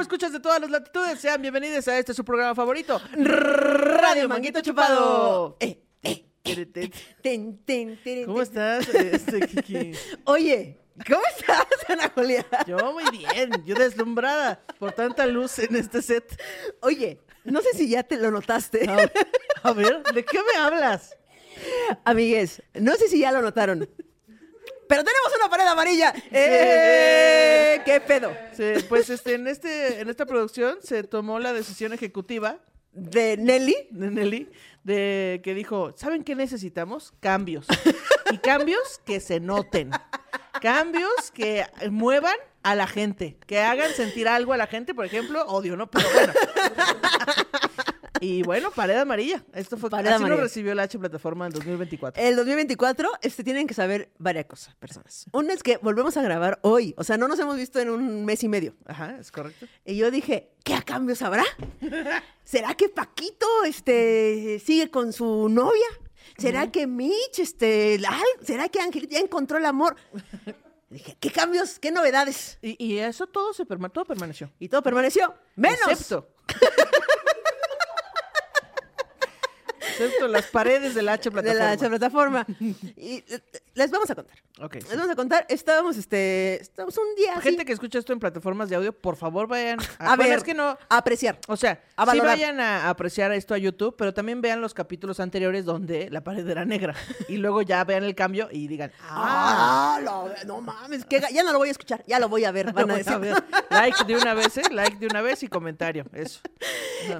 Escuchas de todas las latitudes. Sean bienvenidos a este su programa favorito, Radio Manguito Chupado. Eh, eh, Tere, te- ten, ten, ten, ¿Cómo estás, este, Kiki? Oye, ¿cómo estás, Ana Julia? Yo muy bien, yo deslumbrada por tanta luz en este set. Oye, no sé si ya te lo notaste. A, a ver, ¿de qué me hablas? Amigues, no sé si ya lo notaron. Pero tenemos una pared amarilla. ¡Eh! ¿Qué pedo? Sí, pues este, en, este, en esta producción se tomó la decisión ejecutiva De Nelly. de Nelly de que dijo, ¿saben qué necesitamos? Cambios. Y cambios que se noten. Cambios que muevan a la gente, que hagan sentir algo a la gente, por ejemplo, odio, ¿no? Pero bueno. Y bueno, pared amarilla. Esto fue Pared así amarilla. lo recibió la H plataforma en 2024. El 2024, este, tienen que saber varias cosas, personas. Una es que volvemos a grabar hoy. O sea, no nos hemos visto en un mes y medio. Ajá, es correcto. Y yo dije, ¿qué a cambios habrá? ¿Será que Paquito este, sigue con su novia? ¿Será que Mitch, este, la- será que Ángel ya encontró el amor? Dije, ¿qué cambios? ¿Qué novedades? Y, y eso todo se perma- todo permaneció. Y todo permaneció. Menos. Excepto. Excepto las paredes de la H de plataforma. la H plataforma. Y eh, les vamos a contar. Ok, sí. Les vamos a contar. Estábamos, este, estábamos un día así, Gente que escucha esto en plataformas de audio, por favor vayan a bueno, ver, es que no, a apreciar. o sea, a sí vayan a apreciar esto a YouTube, pero también vean los capítulos anteriores donde la pared era negra y luego ya vean el cambio y digan, ah, Ah, lo- no mames, que ya no lo voy a escuchar, ya lo voy a ver, van a a decir. ver. like de una vez, ¿eh? like de una vez y comentario, eso.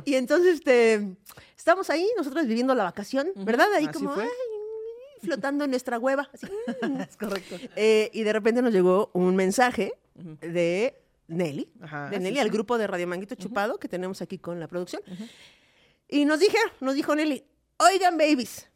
Y entonces, este, estamos ahí, nosotros viviendo la vacación, ¿verdad? Ahí así como, fue. ay, flotando en nuestra hueva. así. Es correcto. Eh, y de repente nos llegó un mensaje de Nelly, Ajá, de sí, Nelly, al grupo de Radio Manguito Chupado que tenemos aquí con la producción. Y nos dijeron, nos dijo Nelly, oigan, babies.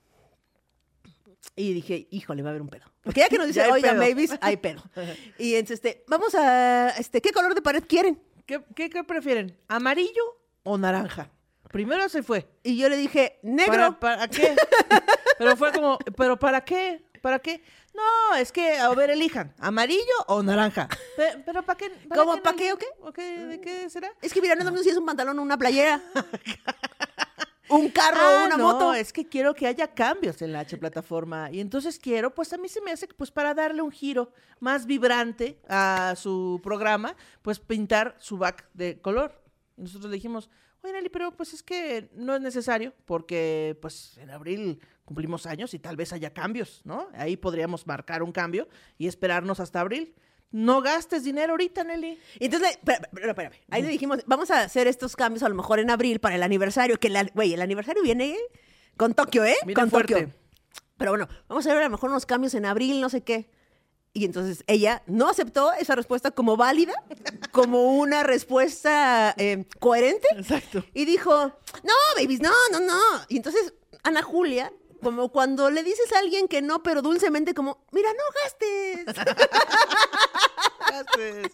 Y dije, híjole, va a haber un pedo. Porque ya que nos dice, oigan, pedo. babies, hay pedo. Y entonces, este, vamos a, este, ¿qué color de pared quieren? ¿Qué, qué, qué prefieren? ¿Amarillo o naranja? Primero se fue. Y yo le dije, negro. ¿Para, para qué? Pero fue como, ¿pero para qué? ¿Para qué? No, es que, a ver, elijan, ¿amarillo o naranja? Pe- ¿Pero para qué? ¿Cómo, no? pa' qué o qué? ¿O qué? ¿De qué será? Es que mira, no es lo mismo si es un pantalón o una playera. un carro Ah, o una no, moto. es que quiero que haya cambios en la H plataforma. Y entonces quiero, pues a mí se me hace que, pues para darle un giro más vibrante a su programa, pues pintar su back de color. Y nosotros le dijimos, oye Nelly, pero pues es que no es necesario, porque pues en abril cumplimos años y tal vez haya cambios, ¿no? Ahí podríamos marcar un cambio y esperarnos hasta abril. No gastes dinero ahorita, Nelly. Entonces, espera, espérame. Ahí le dijimos, vamos a hacer estos cambios a lo mejor en abril para el aniversario, que, güey, el aniversario viene con Tokio, ¿eh? Con fuerte. Tokio. Pero bueno, vamos a ver a lo mejor unos cambios en abril, no sé qué. Y entonces ella no aceptó esa respuesta como válida, como una respuesta eh, coherente. Exacto. Y dijo, no, babies, no, no, no. Y entonces Ana Julia, como cuando le dices a alguien que no, pero dulcemente como, mira, no gastes. Gastes.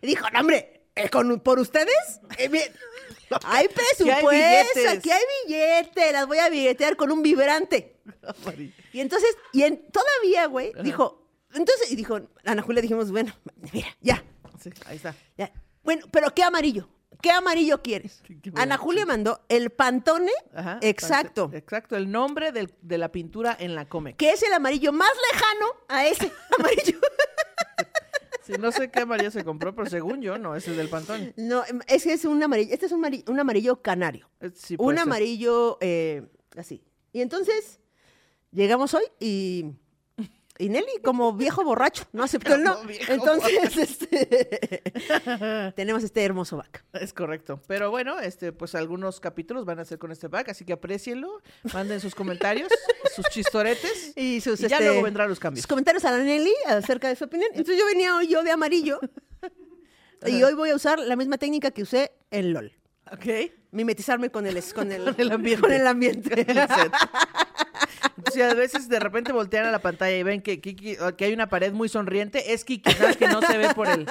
Y dijo, no, hombre, eh, con- por ustedes, eh, bien, hay presupuesto, aquí hay billete, las voy a billetear con un vibrante. Y entonces, y en, todavía, güey, dijo, entonces, y dijo, Ana Julia dijimos, bueno, mira, ya, Sí, ahí está. ya. Bueno, pero ¿qué amarillo? ¿Qué amarillo quieres? Qué Ana Julia mandó el Pantone Ajá, exacto, Exacto, el nombre del- de la pintura en la Comex. que es el amarillo más lejano a ese amarillo. Sí, no sé qué amarillo se compró, pero según yo, no, ese es del Pantone. No, ese es un amarillo, este es un amarillo, un amarillo canario. Eh, sí un ser. amarillo eh, así. Y entonces llegamos hoy y, y Nelly, como viejo borracho, no aceptó el no. Entonces, este, tenemos este hermoso back. Es correcto. Pero bueno, este, pues algunos capítulos van a ser con este pack, así que aprecienlo, manden sus comentarios, sus chistoretes. Y sus Y ya este, luego vendrán los cambios. sus comentarios a la Nelly acerca de su opinión. Entonces yo venía hoy yo de amarillo y hoy voy a usar la misma técnica que usé en LOL. ¿Ok? Mimetizarme con el, con el, Con el ambiente. Con el ambiente. Si a veces de repente voltean a la pantalla y ven que, Kiki- que hay una pared muy sonriente, es Kiki, sabes que no se ve por el,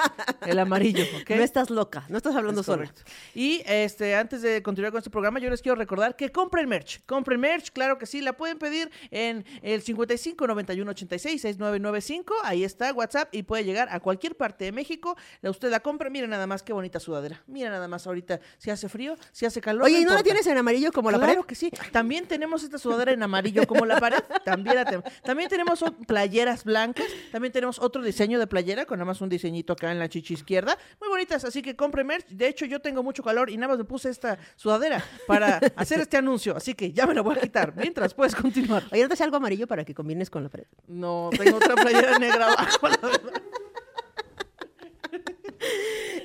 el amarillo, ¿ok? No estás loca, no estás hablando Es sola. Y este, antes de continuar con este programa, yo les quiero recordar que compren merch. Compren merch, claro que sí, la pueden pedir en el 55 91 86 6995. Ahí está WhatsApp y puede llegar a cualquier parte de México. La- Usted la compra, miren nada más qué bonita sudadera. Miren nada más ahorita si hace frío, si hace calor. Oye, ¿y no la tienes en amarillo como la claro pared? que sí. También tenemos esta sudadera en amarillo como la pared. También la tenemos. También tenemos playeras blancas. También tenemos otro diseño de playera con nada más un diseñito acá en la chichi izquierda. Muy bonitas, así que compre merch. De hecho, yo tengo mucho calor y nada más me puse esta sudadera para hacer este anuncio. Así que ya me la voy a quitar. Mientras puedes continuar. Oye, ¿no te algo amarillo para que combines con la pared? No, tengo otra playera negra abajo, la verdad.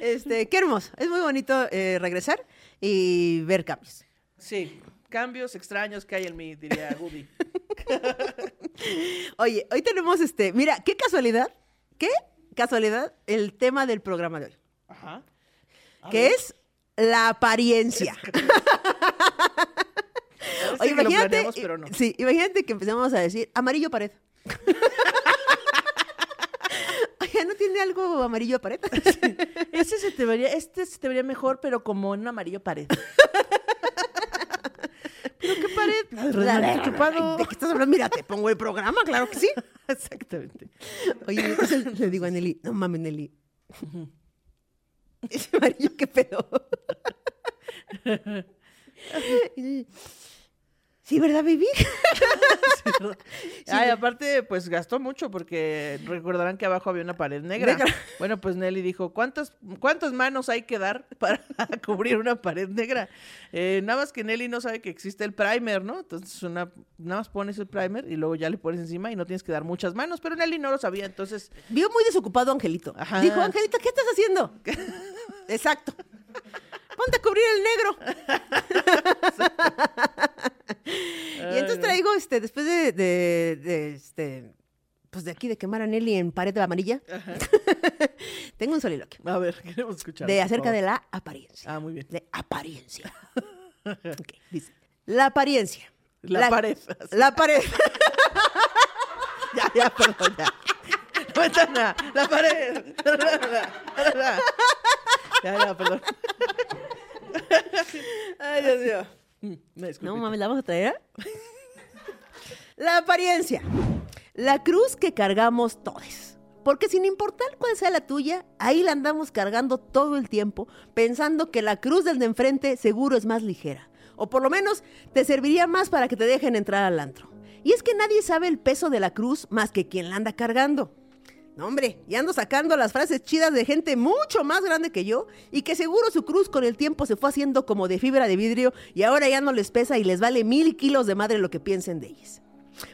Este, qué hermoso. Es muy bonito eh, regresar y ver cambios. Sí, cambios extraños que hay en mí, diría Woody. Oye, hoy tenemos este, mira, qué casualidad, qué casualidad el tema del programa de hoy, Ajá. A que ver. es la apariencia. Oye, que imagínate, planeamos, pero no. sí, imagínate que empezamos a decir amarillo pared. Oye, ¿no tiene algo amarillo pared? Ese se te vería, este se te vería mejor, pero como en un amarillo pared. ¿Pero qué pared? La de Rodrigo Chupado. ¿De qué estás hablando? Mira, te pongo el programa, claro que sí. Exactamente. Oye, entonces le digo a Nelly, no mames, Nelly. Ese amarillo, qué pedo. Sí, ¿verdad, baby? Ay, aparte, pues gastó mucho porque recordarán que abajo había una pared negra. Negra. Bueno, pues Nelly dijo, ¿cuántas, ¿cuántas manos hay que dar para cubrir una pared negra? Eh, nada más que Nelly no sabe que existe el primer, ¿no? Entonces, una, nada más pones el primer y luego ya le pones encima y no tienes que dar muchas manos, pero Nelly no lo sabía, entonces... Vio muy desocupado a Angelito. Ajá. Dijo, Angelito, ¿qué estás haciendo? Exacto. Ponte a cubrir el negro. y entonces traigo, este, después de, de- de, este, pues de aquí de quemar a Nelly en pared de amarilla, tengo un soliloquio. A ver, queremos escuchar. De acerca de la apariencia. Ah, muy bien. De apariencia. Ok, dice. La apariencia. La pared. La pared. Ya, ya, perdón, ya. La ventana, la pared. Ya, ya, perdón. Ay, Dios mío. Mm. No mames, ¿la vamos a traer? La apariencia. La cruz que cargamos todos. Porque sin importar cuál sea la tuya, ahí la andamos cargando todo el tiempo, pensando que la cruz del de enfrente seguro es más ligera. O por lo menos te serviría más para que te dejen entrar al antro. Y es que nadie sabe el peso de la cruz más que quien la anda cargando. No, hombre, y ando sacando las frases chidas de gente mucho más grande que yo y que seguro su cruz con el tiempo se fue haciendo como de fibra de vidrio y ahora ya no les pesa y les vale mil kilos de madre lo que piensen de ellas.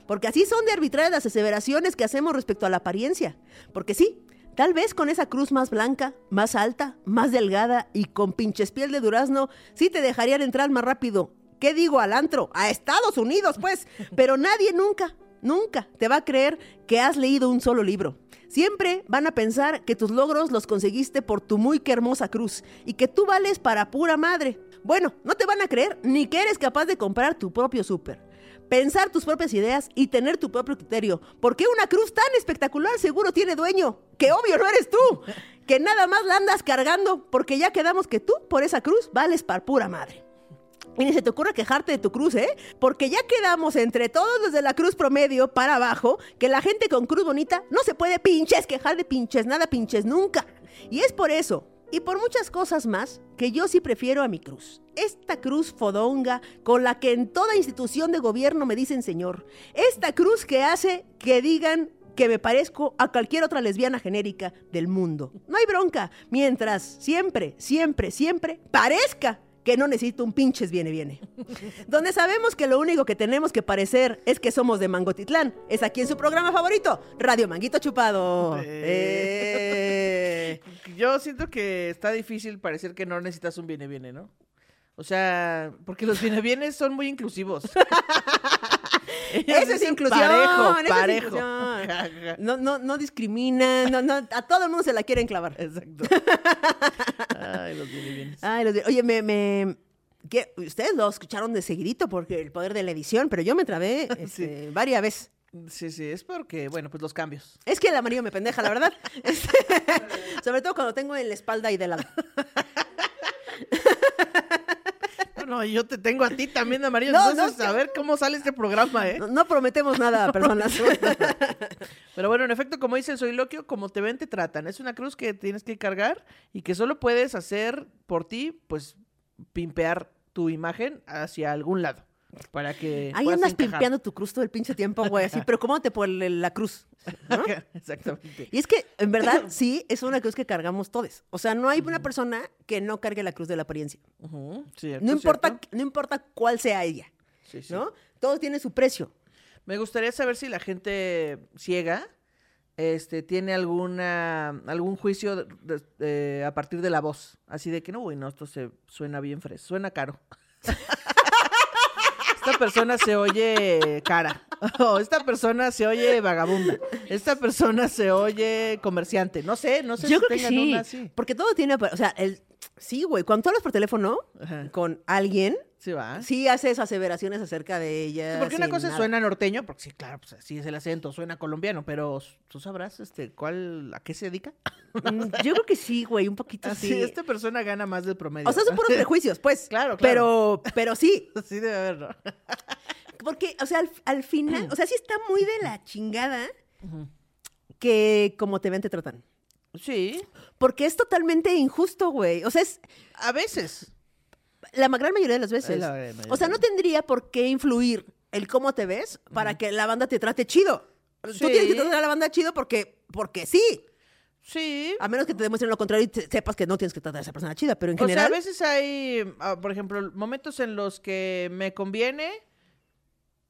Porque así son de arbitrarias las aseveraciones que hacemos respecto a la apariencia. Porque sí, tal vez con esa cruz más blanca, más alta, más delgada y con pinches piel de durazno, sí te dejarían entrar más rápido. ¿Qué digo al antro? A Estados Unidos, pues. Pero nadie nunca, nunca te va a creer que has leído un solo libro. Siempre van a pensar que tus logros los conseguiste por tu muy que hermosa cruz y que tú vales para pura madre. Bueno, no te van a creer ni que eres capaz de comprar tu propio súper pensar tus propias ideas y tener tu propio criterio. Porque una cruz tan espectacular seguro tiene dueño. Que obvio no eres tú. Que nada más la andas cargando. Porque ya quedamos que tú por esa cruz vales para pura madre. Y ni se te ocurra quejarte de tu cruz, ¿eh? Porque ya quedamos entre todos desde la cruz promedio para abajo que la gente con cruz bonita no se puede pinches quejar de pinches, nada pinches nunca. Y es por eso, y por muchas cosas más, que yo sí prefiero a mi cruz. Esta cruz fodonga con la que en toda institución de gobierno me dicen señor. Esta cruz que hace que digan que me parezco a cualquier otra lesbiana genérica del mundo. No hay bronca, mientras siempre, siempre, siempre parezca que no necesito un pinches viene, viene. Donde sabemos que lo único que tenemos que parecer es que somos de Mangotitlán. Es aquí en su programa favorito, Radio Manguito Chupado. Eh. Yo siento que está difícil parecer que no necesitas un viene viene, ¿no? O sea, porque los viene bienes son muy inclusivos. Eso es inclusión. Parejo, eso es parejo. inclusión. No, no, no discriminan, no, no, a todo el mundo se la quieren clavar. Exacto. Ay, los bienes. Ay, los oye, me, me- que ustedes lo escucharon de seguidito porque el poder de la edición, pero yo me trabé este, varias veces. Sí, sí, es porque, bueno, pues los cambios. Es que el amarillo me pendeja, la verdad. Este, sobre todo cuando tengo en la espalda y de lado. No, yo te tengo a ti también de amarillo. No, entonces, no, a ver cómo sale este programa, ¿eh? No, no prometemos nada, personas. Pero bueno, en efecto, como dice el soliloquio, como te ven, te tratan. Es una cruz que tienes que cargar y que solo puedes hacer por ti, pues, pimpear tu imagen hacia algún lado. Para que. Ahí andas encajar. pimpeando tu cruz todo el pinche tiempo, güey, así, pero ¿cómo te por la cruz? ¿no? Exactamente. Y es que, en verdad, sí, es una cruz que cargamos todos. O sea, no hay una persona que no cargue la cruz de la apariencia. Cierto, No importa, cierto. no importa cuál sea ella, Sí, sí. ¿no? Todo tiene su precio. Me gustaría saber si la gente ciega este, tiene alguna algún juicio de- de- de- a partir de la voz. Así de que no, güey, no, esto se suena bien fresco, suena caro. Esta persona se oye cara. O esta persona se oye vagabunda. Esta persona se oye comerciante. No sé, no sé Yo si creo que tengan sí, una así. porque todo tiene, o sea, el, sí, güey, cuando tú hablas por teléfono Ajá. con alguien, Sí, va. sí haces aseveraciones acerca de ella. Porque una cosa nada. suena norteño, porque sí, claro, pues así es el acento, suena colombiano, pero tú sabrás este cuál a qué se dedica. Mm, Yo creo que sí, güey, un poquito Así, sí. esta persona gana más del promedio. O sea, son puros prejuicios, pues. Claro, claro. Pero, pero sí, Así debe haber, ¿no? porque, o sea, al, al final, o sea, sí está muy de la chingada que como te ven, te tratan. Sí, Porque es totalmente injusto, güey. O sea, es a veces. La gran mayoría de las veces. O sea, no tendría por qué influir el cómo te ves para que la banda te trate chido. Tú tienes que tratar a la banda chido porque, porque sí. Sí. A menos que te demuestren lo contrario y te- sepas que no tienes que tratar a esa persona chida. Pero en O sea, a general, veces hay, ah, por ejemplo, momentos en los que me conviene.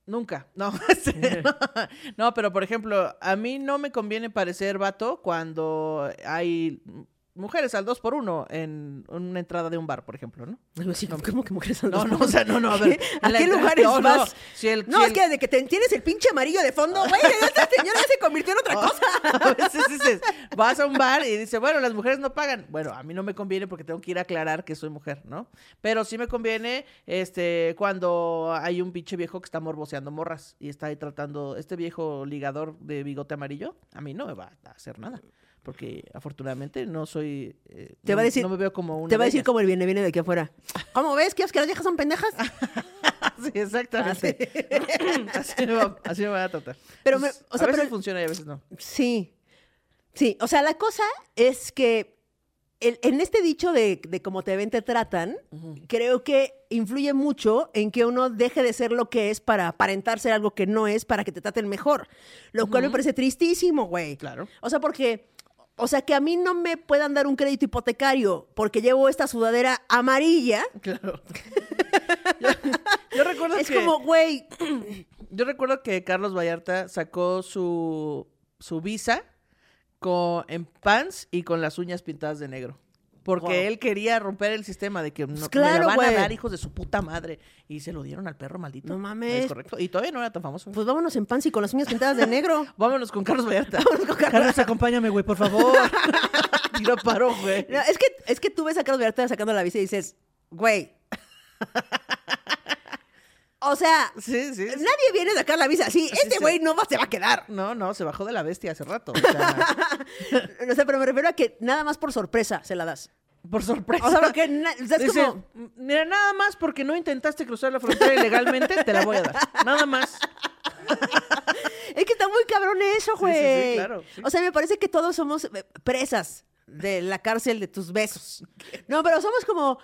Nunca, no, no, no, pero por ejemplo, a mí no me conviene parecer vato cuando hay mujeres al dos por uno en una entrada de un bar, por ejemplo, ¿no? Algo así, ¿cómo que mujeres al No, dos no, por o sea, no, no, a ver. ¿A qué lugares no, no, vas? si el- No, si es el- que desde que te- tienes el pinche amarillo de fondo, güey, esta señora ya se convirtió en otra cosa. A veces dices, vas a un bar y dice, bueno, las mujeres no pagan. Bueno, a mí no me conviene porque tengo que ir a aclarar que soy mujer, ¿no? Pero sí me conviene este cuando hay un pinche viejo que está morboseando morras y está ahí tratando, este viejo ligador de bigote amarillo, a mí no me va a hacer nada. Porque afortunadamente no soy. eh, Te no- va a decir- No me veo como una. Te va a de decir como el viene, viene de aquí afuera. ¿Cómo ves? ¿Quieres que las viejas son pendejas? Sí, exactamente. Así me va, así me va a tratar. Pero me- Pues, o sea, a veces pero- funciona y a veces no. Sí. Sí, o sea, la cosa es que el- en este dicho de, de cómo te ven, te tratan, creo que influye mucho en que uno deje de ser lo que es para aparentar ser algo que no es para que te traten mejor. Lo cual me parece tristísimo, güey. Claro. O sea, porque, o sea, que a mí no me puedan dar un crédito hipotecario porque llevo esta sudadera amarilla. Claro. yo, yo recuerdo Es que. como, güey, Yo recuerdo que Carlos Vallarta sacó su, su visa con, en pants y con las uñas pintadas de negro. Porque Wow. él quería romper el sistema de que no, me claro, la van güey. a dar hijos de su puta madre. Y se lo dieron al perro maldito. No mames. Es correcto. Y todavía no era tan famoso. pues vámonos en pants y con las uñas pintadas de negro. Vámonos con Carlos Vallarta. Vámonos con Carlos. Carlos, acompáñame, güey, por favor. Tira paro, güey. No, es, que, es que tú ves a Carlos Vallarta sacando la visa y dices, güey. O sea, Sí, sí. sí. nadie viene a sacar la visa así. Este sí. güey no va, se va a quedar. No, no, se bajó de la bestia hace rato. O sea, pero me refiero a que nada más por sorpresa se la das. por sorpresa. O sea, porque o sea, es Dice, como. mira, nada más porque no intentaste cruzar la frontera ilegalmente, te la voy a dar. Nada más. Es que está muy cabrón eso, sí, sí, güey. claro, sí. O sea, me parece que todos somos eh, presas de la cárcel de tus besos. No, pero somos como,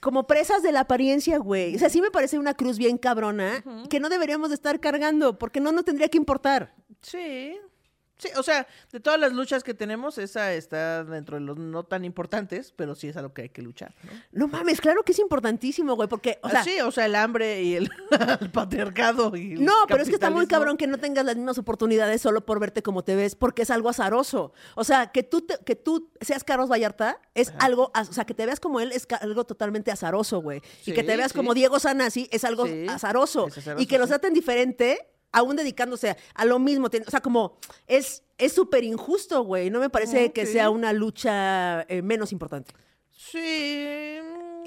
como presas de la apariencia, güey. O sea, sí me parece una cruz bien cabrona que no deberíamos de estar cargando porque no nos tendría que importar. Sí. Sí, o sea, de todas las luchas que tenemos, esa está dentro de los no tan importantes, pero sí es a lo que hay que luchar. ¿no? No mames, claro que es importantísimo, güey, porque, o sea, Ah, sí, o sea, el hambre y el, el patriarcado. Y el No, pero es que está muy cabrón que no tengas las mismas oportunidades solo por verte como te ves, porque es algo azaroso. O sea, que tú, te- que tú seas Carlos Vallarta es algo, az- o sea, que te veas como él es algo totalmente azaroso, güey. y que te veas sí. como Diego Sanasi es algo azaroso. es azaroso, Y que los sí. traten diferente, aún dedicándose a, lo mismo. O sea, como es es súper injusto, güey. No me parece que sea una lucha eh, menos importante. Sí.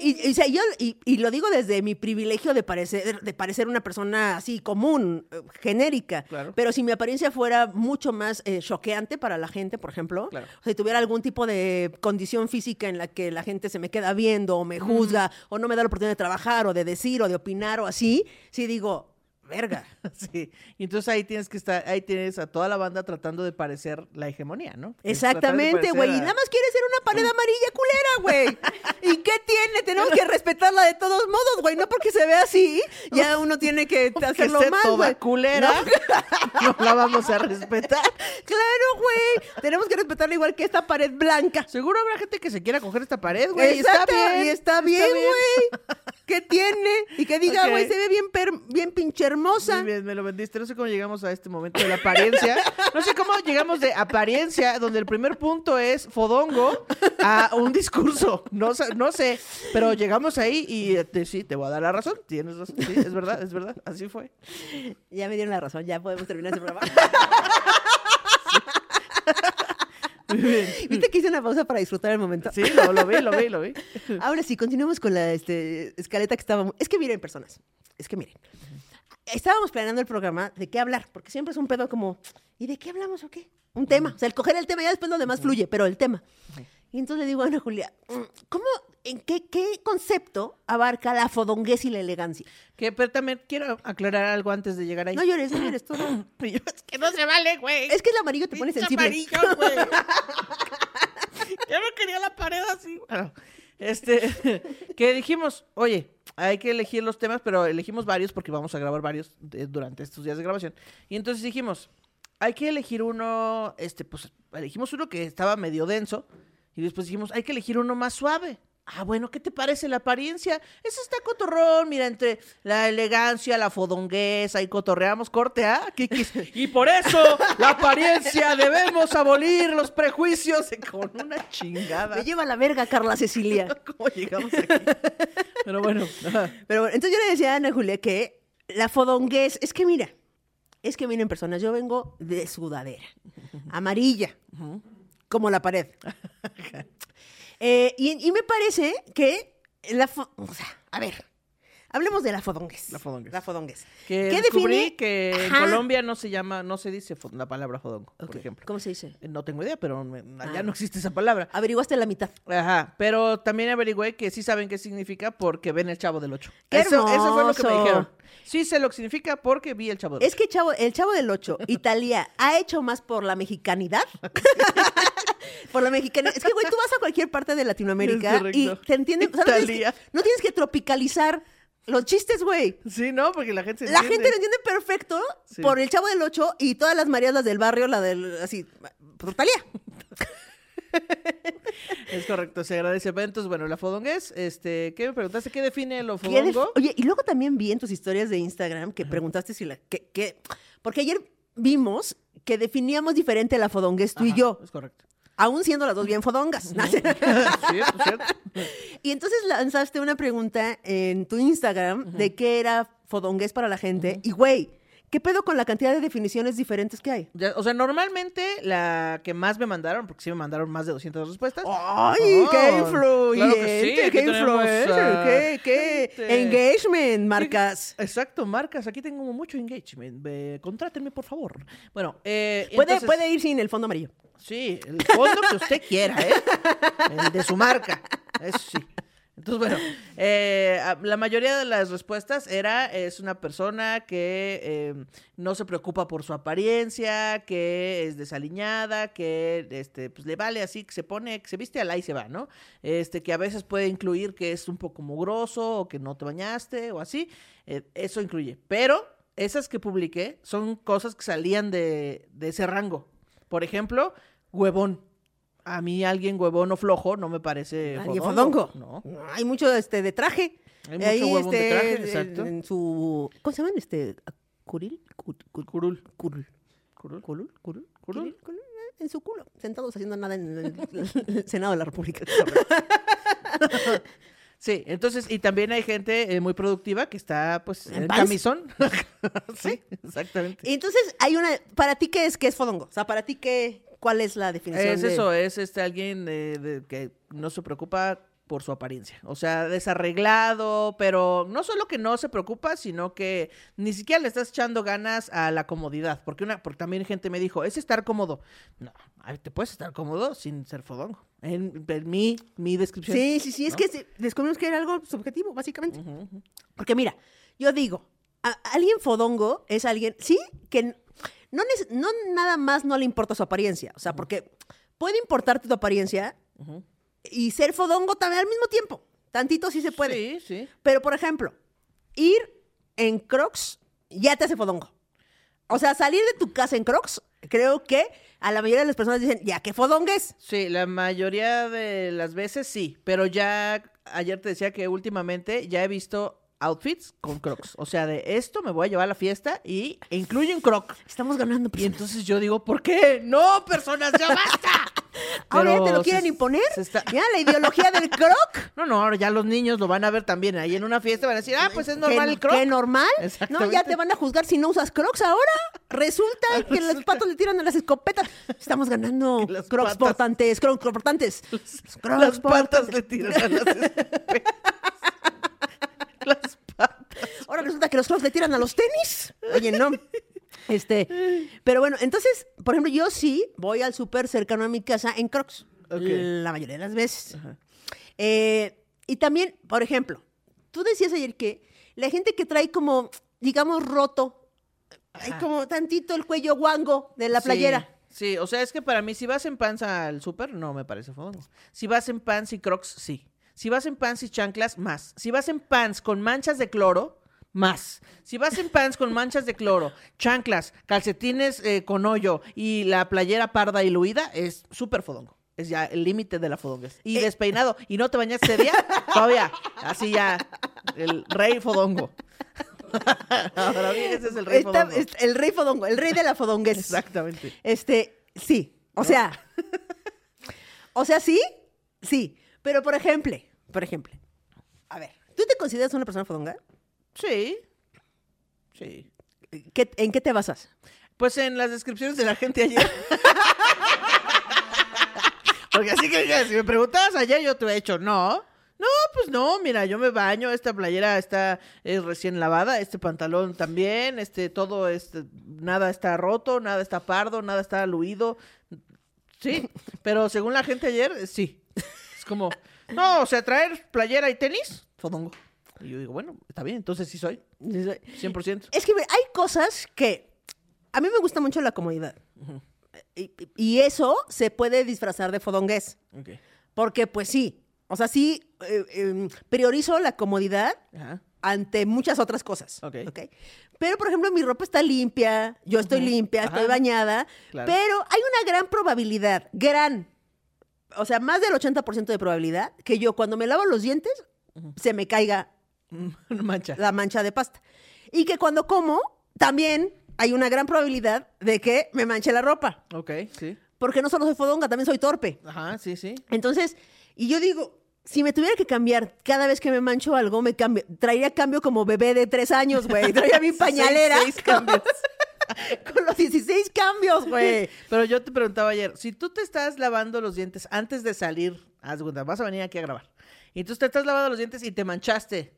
Y, y, o sea, yo, y, y lo digo desde mi privilegio de parecer, de parecer una persona así común, eh, genérica. Claro. Pero si mi apariencia fuera mucho más eh, choqueante para la gente, por ejemplo, Claro. o sea, si tuviera algún tipo de condición física en la que la gente se me queda viendo o me juzga o no me da la oportunidad de trabajar o de decir o de opinar o así, sí digo, verga. Sí, y entonces ahí tienes que estar, ahí tienes a toda la banda tratando de parecer la hegemonía, ¿no? Exactamente, güey. Y nada más quiere ser una pared amarilla culera, güey. ¿Y qué tiene? Tenemos que respetarla de todos modos, güey. No porque se vea así, ya uno tiene que hacerlo mal, toda güey. culera, no la vamos a respetar. Claro, güey. Tenemos que respetarla igual que esta pared blanca. Seguro habrá gente que se quiera coger esta pared, güey. y Está bien. y está bien, güey. ¿Qué tiene? Y que diga, güey, se ve bien, per- bien pinche hermosa. Muy bien, me lo vendiste. No sé cómo llegamos a este momento de la apariencia. No sé cómo llegamos de apariencia, donde el primer punto es fodongo, a un discurso. No, sé- no sé, pero llegamos ahí y te- sí, te voy a dar la razón. Tienes razón. Sí, es verdad, es verdad. Así fue. Ya me dieron la razón, ya podemos terminar este programa. ¿Viste que hice una pausa para disfrutar el momento? Sí, lo, lo vi, lo vi, lo vi. Ahora sí, continuamos con la este, escaleta que estábamos. Es que miren, personas. Es que miren. Estábamos planeando el programa de qué hablar, porque siempre es un pedo como, ¿y de qué hablamos o qué? Un tema. O sea, el coger el tema, ya después lo demás fluye, pero el tema. Y entonces le digo a Ana Julia, mm, ¿cómo, en qué, qué concepto abarca la fodonguez y la elegancia? Que, pero también quiero aclarar algo antes de llegar ahí. No llores, no llores, yo, es que no se vale, güey. Es que el amarillo te pone sensible. amarillo, güey. Yo no quería la pared así. Bueno, este, que dijimos, oye, hay que elegir los temas, pero elegimos varios porque vamos a grabar varios de- durante estos días de grabación. Y entonces dijimos, hay que elegir uno, este, pues, elegimos uno que estaba medio denso y después dijimos, hay que elegir uno más suave. Ah, bueno, ¿qué te parece la apariencia? Eso está cotorrón, mira, entre la elegancia, la fodonguez, ahí cotorreamos, corte, ¿ah? ¿Qué quis- Y por eso, la apariencia, debemos abolir los prejuicios con una chingada. Me lleva la verga, Carla Cecilia. ¿Cómo llegamos aquí? Pero bueno. Pero bueno, entonces yo le decía a Ana Julia que la fodonguez, es que mira, es que miren personas, yo vengo de sudadera, amarilla, como la pared. Eh, y, y me parece que la... o sea, a ver, hablemos de la fodonguez. La fodonguez. La fodonguez. que ¿Qué descubrí define? que en Ajá. Colombia no se llama, no se dice la palabra fodongo, por ejemplo. ¿Cómo se dice? Eh, No tengo idea, pero me- allá Ah. no existe esa palabra. Averiguaste la mitad. Ajá, pero también averigüé que sí saben qué significa porque ven el Chavo del Ocho. ¡Qué eso, eso fue lo que me dijeron. Sí sé lo que significa porque vi el Chavo del Es que chavo, el Chavo del Ocho, Italia, ha hecho más por la mexicanidad. por la mexicanidad. Es que, güey, tú vas a cualquier parte de Latinoamérica y te entienden. o sea, no, tienes Italia. que, no tienes que tropicalizar los chistes, güey. Sí, ¿no? Porque la gente se La entiende. gente lo entiende perfecto Sí. por el Chavo del Ocho y todas las Marías, las del barrio, la del. Así. Por Talía. Es correcto, se agradece. Entonces, bueno, la fodonguez, este, ¿qué me preguntaste? ¿Qué define lo ¿Qué def- fodongo? Oye, y luego también vi en tus historias de Instagram que preguntaste si la. Que, que- porque ayer vimos que definíamos diferente la fodonguez tú y yo. Es correcto. Aún siendo las dos bien fodongas. cierto, cierto. y entonces lanzaste una pregunta en tu Instagram de qué era fodongués para la gente. Y güey, ¿qué pedo con la cantidad de definiciones diferentes que hay? Ya, o sea, normalmente la que más me mandaron, porque sí me mandaron más de 200 respuestas. ¡Ay, Oh, qué influyente! claro que sí, aquí ¡Qué influencer! a ¡Qué, qué gente. engagement, marcas! Exacto, marcas. Aquí tengo mucho engagement. Eh, contrátenme, por favor. Bueno, eh, Puede, entonces- puede ir sin el fondo amarillo. Sí, el fondo que usted quiera, ¿eh? El de su marca. Eso sí. Entonces, bueno, eh, la mayoría de las respuestas era, es una persona que eh, no se preocupa por su apariencia, que es desaliñada, que este, pues, le vale así, que se pone, que se viste al y se va, ¿no? Este, que a veces puede incluir que es un poco mugroso o que no te bañaste o así. Eh, eso incluye. Pero esas que publiqué son cosas que salían de, de ese rango. Por ejemplo, huevón. A mí alguien huevón o flojo no me parece Alguien fodongo. fodongo. No. Hay mucho este, de traje. Hay mucho huevón de traje, exacto. En su... ¿Cómo se llaman? Este, ¿Curil? Cu- cu- Curul. Curul. Curul. ¿Curul? ¿Curul? Curul. Curul, eh, En su culo, sentados haciendo nada en el, Senado de la República. Sí, entonces, y también hay gente eh, muy productiva que está, pues, ¿En en, camisón. sí, exactamente. Y entonces hay una... ¿Para ti qué es, qué es fodongo? O sea, ¿para ti qué, cuál es la definición Es de- eso, es este alguien de- que no se preocupa por su apariencia. O sea, desarreglado, pero no solo que no se preocupa, sino que ni siquiera le estás echando ganas a la comodidad. Porque una, porque también gente me dijo, es estar cómodo. No, te puedes estar cómodo sin ser fodongo. En, en mi, mi descripción. Sí, sí, sí, es que descubrimos que era algo subjetivo, básicamente. Porque mira, yo digo, a- alguien fodongo es alguien, sí, que no, no nada más no le importa su apariencia. O sea, porque puede importarte tu apariencia y ser fodongo también al mismo tiempo. Tantito sí se puede. Sí, sí. Pero, por ejemplo, ir en Crocs ya te hace fodongo. O sea, salir de tu casa en Crocs, creo que a la mayoría de las personas dicen, ya que fodongues. Sí, la mayoría de las veces sí, pero ya ayer te decía que últimamente ya he visto outfits con crocs. O sea, de esto me voy a llevar a la fiesta y incluye un croc. Estamos ganando Y entonces yo digo, ¿por qué? No, personas, ya basta. Ahora ya te lo quieren se- imponer. se está- Ya, la ideología del croc. No, no, ahora ya los niños lo van a ver también. Ahí en una fiesta van a decir, ah, pues es normal ¿Qué, el croc. qué normal? No, ya te van a juzgar si no usas crocs ahora. Resulta que los patos le tiran a las escopetas. Estamos ganando crocs patas. portantes, crocs portantes. Crocs Las patas le tiran a las escopetas. Ahora resulta que los crocs le tiran a los tenis. Oye, no. Este, pero bueno, entonces, por ejemplo, yo sí voy al súper cercano a mi casa en crocs. La mayoría de las veces. Eh, y también, por ejemplo, tú decías ayer que la gente que trae como, digamos, roto, hay como tantito el cuello guango de la playera. Sí, o sea, es que para mí, si vas en pants al súper, no me parece fodongo. Si vas en pants y crocs, sí. Si vas en pants y chanclas, más. Si vas en pants con manchas de cloro, más. Si vas en pants con manchas de cloro, chanclas, calcetines eh, con hoyo y la playera parda y luida, es súper fodongo. Es ya el límite de la fodonguez. Y Eh. despeinado. ¿Y no te bañaste ese día? Todavía. Así ya. El rey fodongo. Ahora bien, ese es el rey fodongo. es- el rey fodongo, el rey de la fodonguez. Exactamente. Este, sí. O sea, o sea, sí, sí. Pero, por ejemplo, por ejemplo, a ver, ¿tú te consideras una persona fodonga? Sí. Sí. ¿Qué- ¿En qué te basas? Pues en las descripciones de la gente ayer. Porque así que si me preguntabas ayer, yo te hubiera dicho, no. No, pues no, mira, yo me baño, esta playera está es recién lavada, este pantalón también, este todo este nada está roto, nada está pardo, nada está aluido. Sí, pero según la gente ayer, eh, sí. Es como, no, o sea, traer playera y tenis, fodongo. Y yo digo, bueno, está bien, entonces sí soy, 100%. Es que hay cosas que a mí me gusta mucho la comodidad. y, y eso se puede disfrazar de fodongués. Ok. Porque, pues sí, o sea, sí eh, em, priorizo la comodidad Ajá. ante muchas otras cosas. Ok. Pero, por ejemplo, mi ropa está limpia, yo estoy limpia, estoy bañada, Claro. pero hay una gran probabilidad, gran, o sea, más del 80% de probabilidad que yo cuando me lavo los dientes se me caiga mancha. la mancha de pasta. Y que cuando como, también hay una gran probabilidad de que me manche la ropa. Ok, sí. Porque no solo soy fodonga, también soy torpe. Ajá, sí, sí. Entonces, y yo digo, si me tuviera que cambiar cada vez que me mancho algo, me cambio, traería cambio como bebé de tres años, güey. Traería mi pañalera. Seis- seis cambios. Con los 16 cambios, güey. Pero yo te preguntaba ayer, si tú te estás lavando los dientes antes de salir, haz vas a venir aquí a grabar, y tú te estás lavando los dientes y te manchaste,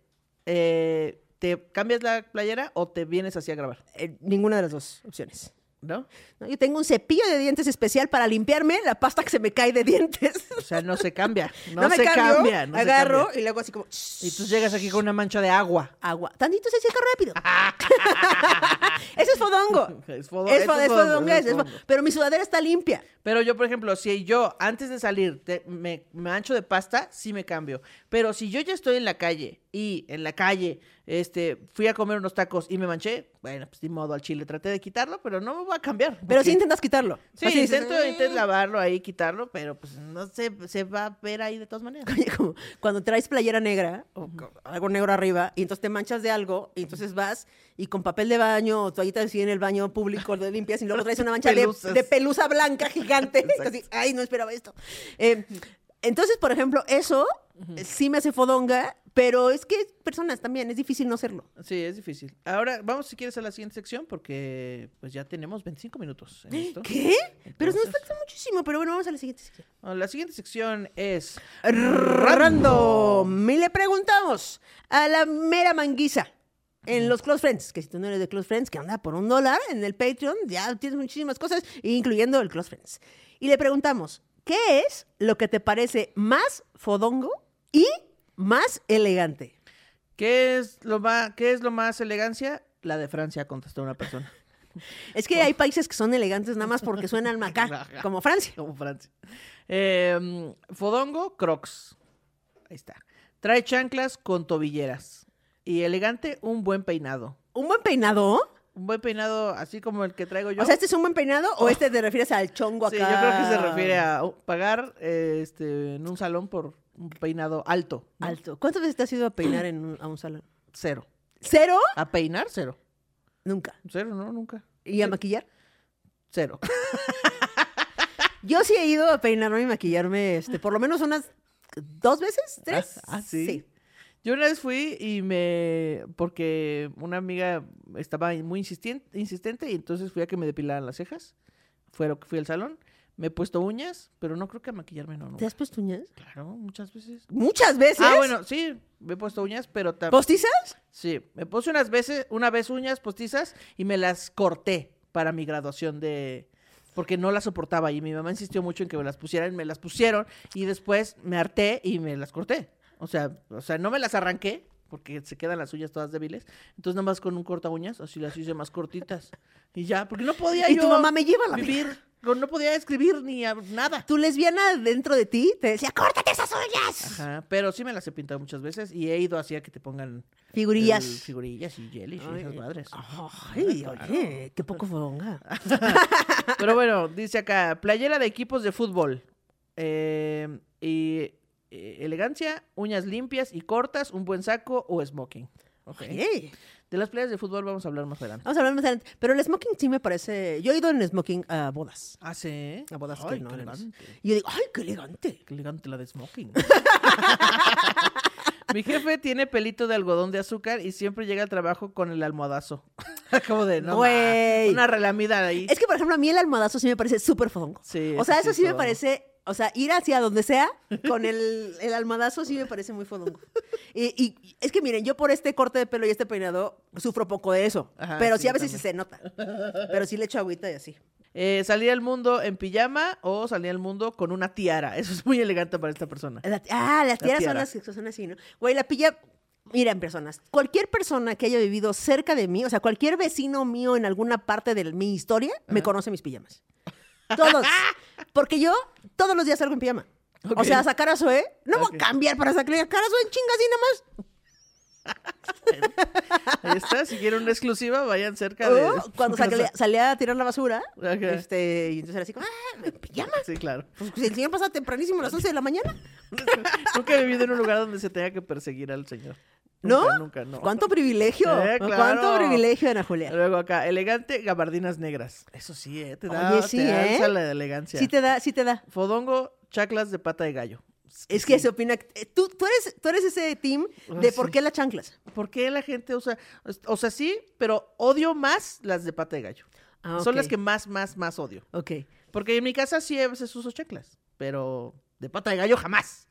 eh, ¿te cambias la playera o te vienes así a grabar? Eh, ninguna de las dos opciones. ¿No? ¿no? Yo tengo un cepillo de dientes especial para limpiarme la pasta que se me cae de dientes. O sea, no se cambia. No, me se cambio, cambia. no se agarro cambia. y luego así como Y tú llegas aquí con una mancha de agua. agua. Tantito se seca rápido. Ese es fodongo. Es fodo- Es, fo- es fodongo, es es fo- fodongo. Pero mi sudadera está limpia. Pero yo, por ejemplo, si yo antes de salir te- me, me mancho de pasta, sí me cambio. Pero si yo ya estoy en la calle y en la calle este, fui a comer unos tacos y me manché, bueno, pues de modo al chile traté de quitarlo, pero no me voy a cambiar. Pero porque- sí intentas quitarlo. Sí, Así intento, intento lavarlo ahí, quitarlo, pero pues no se, se va a ver ahí de todas maneras. Oye, como cuando traes playera negra o algo negro arriba y entonces te manchas de algo y entonces vas y con papel de baño o toallitas así en el baño público lo limpias y luego traes una mancha de, pelusa blanca gigante. Así, ay, no esperaba esto. Eh, entonces, por ejemplo, eso sí me hace fodonga Pero es que personas también, es difícil no serlo. Sí, es difícil. Ahora, vamos si quieres a la siguiente sección porque pues ya tenemos 25 minutos en esto. ¿Qué? Pero nos falta muchísimo, pero bueno, vamos a la siguiente sección. Bueno, La siguiente sección es Random. Y le preguntamos a la mera manguisa en los Close Friends, que si tú no eres de Close Friends, que anda por un dólar en el Patreon, ya tienes muchísimas cosas, incluyendo el Close Friends. Y le preguntamos, ¿qué es lo que te parece más fodongo y más elegante? ¿Qué es lo más qué es lo más elegancia? La de Francia contestó una persona. Es que hay países que son elegantes nada más porque suenan macá, como Francia. Como Francia. Eh, fodongo, Crocs. Ahí está. Trae chanclas con tobilleras. Y elegante, un buen peinado. ¿Un buen peinado? Un buen peinado así como el que traigo yo. O sea, ¿este es un buen peinado o este te refieres al chongo acá? Sí, yo creo que se refiere a pagar eh, este, en un salón por un peinado alto. ¿no? Alto. ¿Cuántas veces te has ido a peinar en un- a un salón? Cero. ¿Cero? A peinar, cero. Nunca. Cero, no, nunca. ¿Y a maquillar? Cero. Yo sí he ido a peinarme y maquillarme, este, por lo menos unas dos veces, tres. Ah, ah, ¿sí? Yo una vez fui y me... Porque una amiga estaba muy insistien- insistente y entonces fui a que me depilaran las cejas. Fue lo que fui al salón. Me he puesto uñas, pero no creo que a maquillarme no. ¿Te nunca. has puesto uñas? Claro, muchas veces. Muchas veces. Ah, bueno, sí, me he puesto uñas, pero también... ¿Postizas? Sí, me puse unas veces, una vez uñas postizas y me las corté para mi graduación de... Porque no las soportaba y mi mamá insistió mucho en que me las pusieran, me las pusieron y después me harté y me las corté. O sea, o sea, no me las arranqué porque se quedan las uñas todas débiles. Entonces nada más con un corta uñas, así las hice más cortitas. Y ya, porque no podía Y yo tu mamá me lleva a la vivir, no no podía escribir ni nada. Tu lesbiana dentro de ti te decía, córtate esas uñas. Ajá, pero sí me las he pintado muchas veces y he ido así a que te pongan Figurillas. el- figurillas y jellies y esas madres. Ay, oye, qué poco fodonga. Pero bueno, dice acá, playera de equipos de fútbol. Eh, y eh, elegancia, uñas limpias y cortas, un buen saco o smoking. Ok. Oye. De las playas de fútbol vamos a hablar más adelante. Vamos a hablar más adelante. Pero el smoking sí me parece. Yo he ido en smoking a bodas. Ah, sí. A bodas Ay, que no qué elegante. Y yo digo, ¡ay, qué elegante! Qué elegante la de smoking. Mi jefe tiene pelito de algodón de azúcar y siempre llega al trabajo con el almohadazo. Acabo de, no, Güey. una relamida ahí. Es que, por ejemplo, a mí el almohadazo sí me parece súper fodongo. Sí, O sea, eso sí me parece. O sea, ir hacia donde sea con el, el almohadazo sí me parece muy fodongo. Y, y es que miren, yo por este corte de pelo y este peinado sufro poco de eso. Ajá, pero sí, sí, a veces sí se nota. Pero sí le echo agüita y así. Eh, salir al mundo en pijama o salir al mundo con una tiara. Eso es muy elegante para esta persona. La- ah, las tiaras tiara. son las que son así, ¿no? Güey, la pilla. Miren, personas, cualquier persona que haya vivido cerca de mí, o sea, cualquier vecino mío en alguna parte de mi historia, me conoce mis pijamas. Todos. Porque yo todos los días salgo en pijama. O sea, a sacar a Zoe, no Ok. voy a cambiar para sacar a Zoe en chingas y nada más. Ahí está, si quieren una exclusiva, vayan cerca de. Oh, cuando salía, salía a tirar la basura, este, y entonces era así como, ah, en pijama. Sí, claro. Pues el señor pasa tempranísimo a las 11 de la mañana. Nunca he vivido en un lugar donde se tenga que perseguir al señor. ¿No? Nunca, no. ¿Cuánto privilegio? Eh, ¿Cuánto privilegio, Ana Julia? Luego acá, elegante, gabardinas negras. Eso sí, ¿eh? Te da, Oye, sí, te ¿eh? la elegancia. Sí te da, sí te da. Fodongo, chaclas de pata de gallo. Es que sí. se opina. eh, Tú, tú, eres, tú eres ese team de Ah, por sí. qué las chanclas. ¿Por qué la gente usa? O sea, sí, pero odio más las de pata de gallo. Ah, Son las que más, más, más odio. Ok. Porque en mi casa sí a veces uso chaclas, pero de pata de gallo jamás.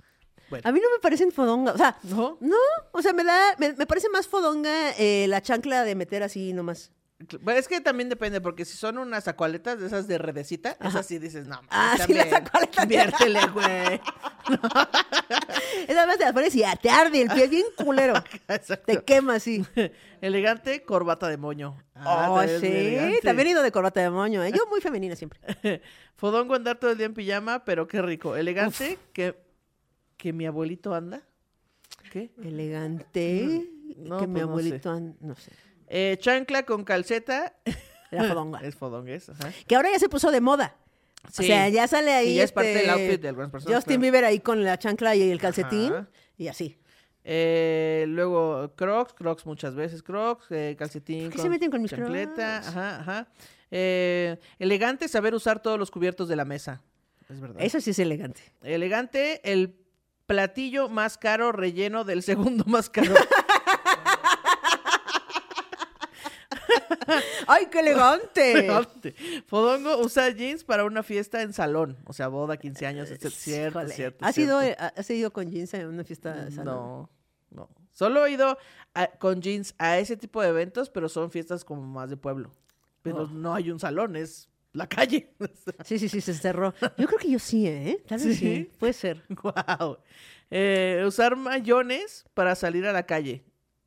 Bueno, A mí no me parecen fodonga. O sea, ¿no? no. O sea, me da. Me, me parece más fodonga eh, la chancla de meter así nomás. Es que también depende, porque si son unas acualetas de esas de redecita, esas sí dices, no, Ah, sí, las acualetas. Inviértele, güey. Esa vez te las pones y ya te arde el pie, es bien culero. Te quema así. Elegante, corbata de moño. Ah, oh, sí. También he ido de corbata de moño. ¿eh? Yo muy femenina siempre. Fodongo andar todo el día en pijama, pero qué rico. Elegante, que, que mi abuelito anda. ¿Qué? Elegante. No, que mi pues no abuelito. an- No sé. Eh, chancla con calceta. La fodonga. es fodongues, ajá. Que ahora ya se puso de moda. O Sí. sea, ya sale ahí. Y ya es parte este, del outfit de algunas personas, Justin claro. Bieber ahí con la chancla y el calcetín. Ajá. Y así. Eh, luego Crocs, Crocs muchas veces, Crocs, eh, calcetín. ¿Por qué se meten con mis chancleta, Crocs? Ajá, ajá. Eh, elegante, saber usar todos los cubiertos de la mesa. Es verdad. Eso sí es elegante. Elegante, el platillo más caro relleno del segundo más caro. ¡Ay, qué elegante! Fodongo usa jeans para una fiesta en salón. O sea, boda, 15 años, es cierto, Híjole. cierto. ¿Has ido, cierto. eh, ¿Has ido con jeans en una fiesta de salón? No, no. Solo he ido a- con jeans a ese tipo de eventos, pero son fiestas como más de pueblo. Pero Oh. no hay un salón, es la calle. Sí, sí, sí, se cerró. Yo creo que yo sí, ¿eh? Tal vez sí. ¿Sí? Puede ser. wow. usar mayones para salir a la calle.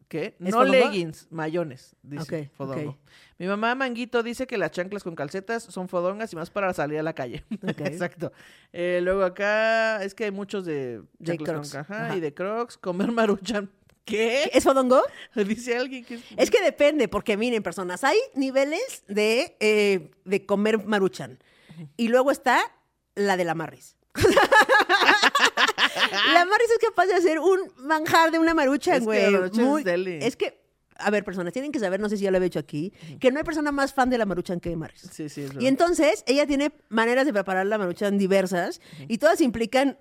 ¿Qué? ¿Es No fodongo? leggings, mayones, dice Ok, fodongo. Mi mamá Manguito dice que las chanclas con calcetas son fodongas y más para salir a la calle. Exacto. Eh, luego acá es que hay muchos de De chanclas con Crocs, ajá. y de crocs. Comer maruchan. ¿Qué? ¿Es fodongo? Dice alguien que es... Es que depende, porque miren, personas, hay niveles de, eh, de comer maruchan. Y luego está la de la Marris. la Marris es capaz de hacer un manjar de una maruchan, que güey. Maruchan es Muy- deli. Es que, a ver, personas, tienen que saber, no sé si ya lo había hecho aquí, que no hay persona más fan de la maruchan que Marris. Sí, sí, es Y verdad. entonces ella tiene maneras de preparar la maruchan diversas y todas implican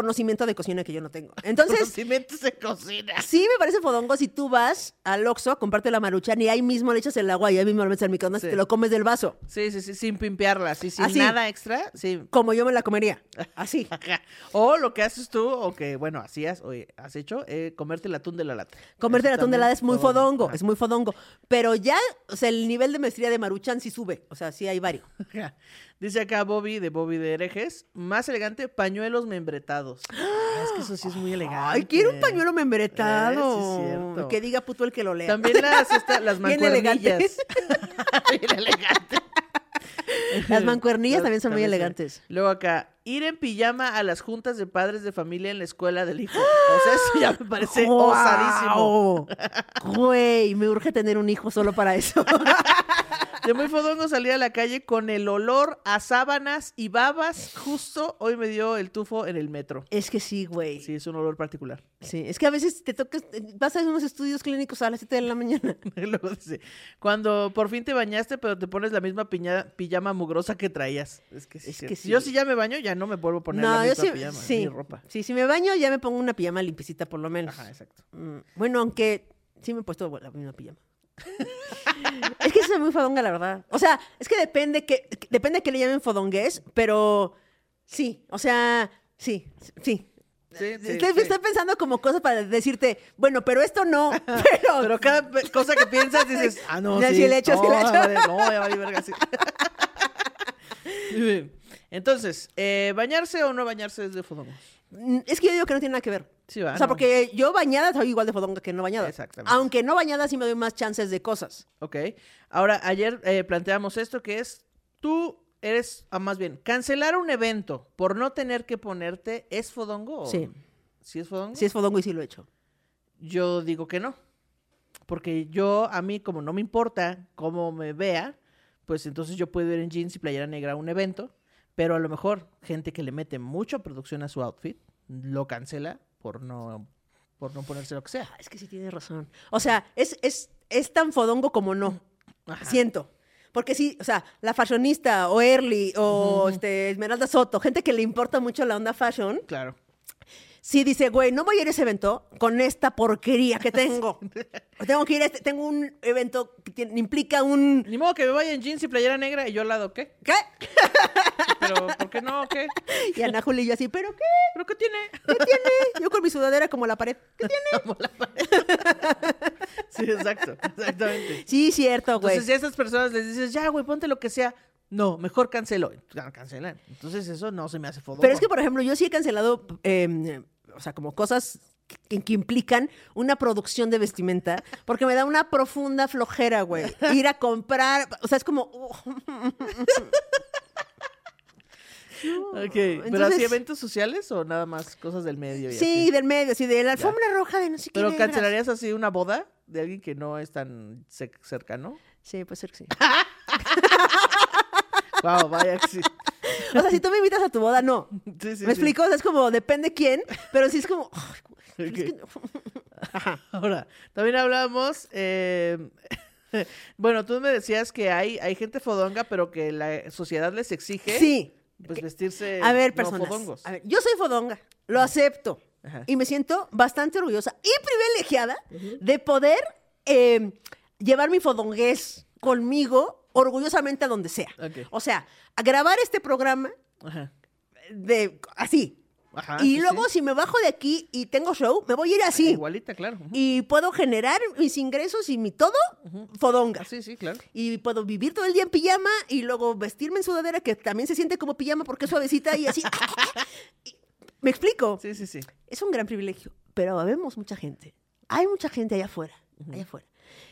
conocimiento de cocina que yo no tengo. Entonces, Conocimientos de cocina. sí me parece fodongo si tú vas al Oxxo a comprarte la maruchan y ahí mismo le echas el agua y ahí mismo lo metes al microondas y te lo comes del vaso, Sí, sí, sí, sin pimpearla, sí, sin Así. nada extra, sí. como yo me la comería. Así. O lo que haces tú, o que, bueno, hacías, o has hecho, eh, comerte el atún de la lata. Comerte Eso el atún de también helada es muy fodongo. fodongo, es muy fodongo. Pero ya, o sea, el nivel de maestría de maruchan sí sube. O sea, sí hay varios. Dice acá Bobby, de Bobby de Herejes, más elegante, pañuelos membretados. Ah, es que eso sí es muy elegante. Ay, quiero un pañuelo membretado. Eh, sí, es cierto. que diga puto el que lo lea. También las, esta- las Bien mancuernillas. Bien elegante. Las mancuernillas Las- también son muy elegantes. Luego acá, ir en pijama a las juntas de padres de familia en la escuela del hijo. O sea, eso ya me parece ¡Guau! osadísimo. Güey, me urge tener un hijo solo para eso. De muy fodongo salir a la calle con el olor a sábanas y babas. Justo hoy me dio el tufo en el metro. es que sí, güey. Sí, es un olor particular. Sí, es que a veces te tocas, vas a unos estudios clínicos a las 7 de la mañana. Luego dice, cuando por fin te bañaste, pero te pones la misma piña- pijama mugrosa que traías. Es que sí. Es sí. que sí. Yo si ya me baño, ya no me vuelvo a poner la No, misma sí, pijama, sí, ni ropa. sí, si me baño ya me pongo una pijama limpiecita por lo menos. Ajá, exacto. Mm, Bueno, aunque sí me he puesto la misma pijama. Es que eso es muy fodonga, la verdad. O sea, es que depende que, que- depende que le llamen fodongués, pero sí, o sea, sí, sí. Sí, sí, estoy, sí. estoy pensando como cosas para decirte, bueno, pero esto no, pero... Pero cada cosa que piensas dices, ah, no, Ya, sí. sí le echo, no, le echo. vale- no, ya vale verga, sí. Entonces, eh, ¿bañarse o no bañarse es de fodongo? Mm, Es que yo digo que no tiene nada que ver. Sí. O sea, porque yo bañada soy igual de fodonga que no bañada. Exactamente. Aunque no bañada sí me doy más chances de cosas. Ok. Ahora, ayer eh, planteamos esto que es, tú eres, ah, más bien, cancelar un evento por no tener que ponerte, ¿es fodongo? o- Sí. ¿Sí es fodongo? Sí es fodongo y sí lo he hecho. Yo digo que no. Porque yo, a mí, como no me importa cómo me vea, pues entonces yo puedo ir en jeans y playera negra a un evento, pero a lo mejor gente que le mete mucha producción a su outfit lo cancela por no, por no ponerse lo que sea. Es que sí tienes razón. O sea, es, es, es tan fodongo como no. Ajá. Siento. Porque sí, o sea, la fashionista o Early o este, Esmeralda Soto, gente que le importa mucho la onda fashion, Claro. Sí dice, güey, no voy a ir a ese evento con esta porquería que tengo. tengo que ir a este, tengo un evento que tiene- implica un... Ni modo que me vaya en jeans y playera negra y yo al lado, ¿qué? ¿Qué? Pero, ¿por qué no? ¿Qué? Y Ana Julia y yo así, ¿pero qué? ¿Pero qué tiene? ¿Qué tiene? Yo con mi sudadera como la pared. ¿Qué tiene? Como la pared. Sí, exacto. Exactamente. Sí, cierto, güey. Entonces, si a estas personas les dices, ya, güey, ponte lo que sea. No, mejor cancelo. Cancelan. Entonces, eso no se me hace fodongo. Pero es que, por ejemplo, yo sí he cancelado, eh, o sea, como cosas que, que implican una producción de vestimenta, porque me da una profunda flojera, güey. Ir a comprar, o sea, es como... Ok, ¿pero así eventos sociales o nada más cosas del medio? y sí, así? del medio, así de la alfombra roja de no sé qué. ¿Pero negras. cancelarías así una boda de alguien que no es tan ce- cercano? Sí, puede ser que sí. Wow, vaya que sí. O sea, si tú me invitas a tu boda, no. Sí, sí, ¿Me sí. explico? O sea, es como, depende quién, pero sí es como... güey, es Ok. que no. Ahora, también hablamos, eh, bueno, tú me decías que hay, hay gente fodonga, pero que la sociedad les exige Sí, pues vestirse A ver, personas. fodongos. a ver, yo soy fodonga, lo acepto. Ajá. Y me siento bastante orgullosa y privilegiada de poder eh, llevar mi fodongués conmigo orgullosamente a donde sea. O sea, a grabar este programa Ajá. de así. Ajá, y sí, luego sí. si me bajo de aquí y tengo show, me voy a ir así. Igualita, claro. Y puedo generar mis ingresos y mi todo fodonga. Sí, sí, claro. Y puedo vivir todo el día en pijama y luego vestirme en sudadera que también se siente como pijama porque es suavecita y así. Y- ¿Me explico? Sí, sí, sí. Es un gran privilegio, pero vemos mucha gente. Hay mucha gente allá afuera, allá afuera,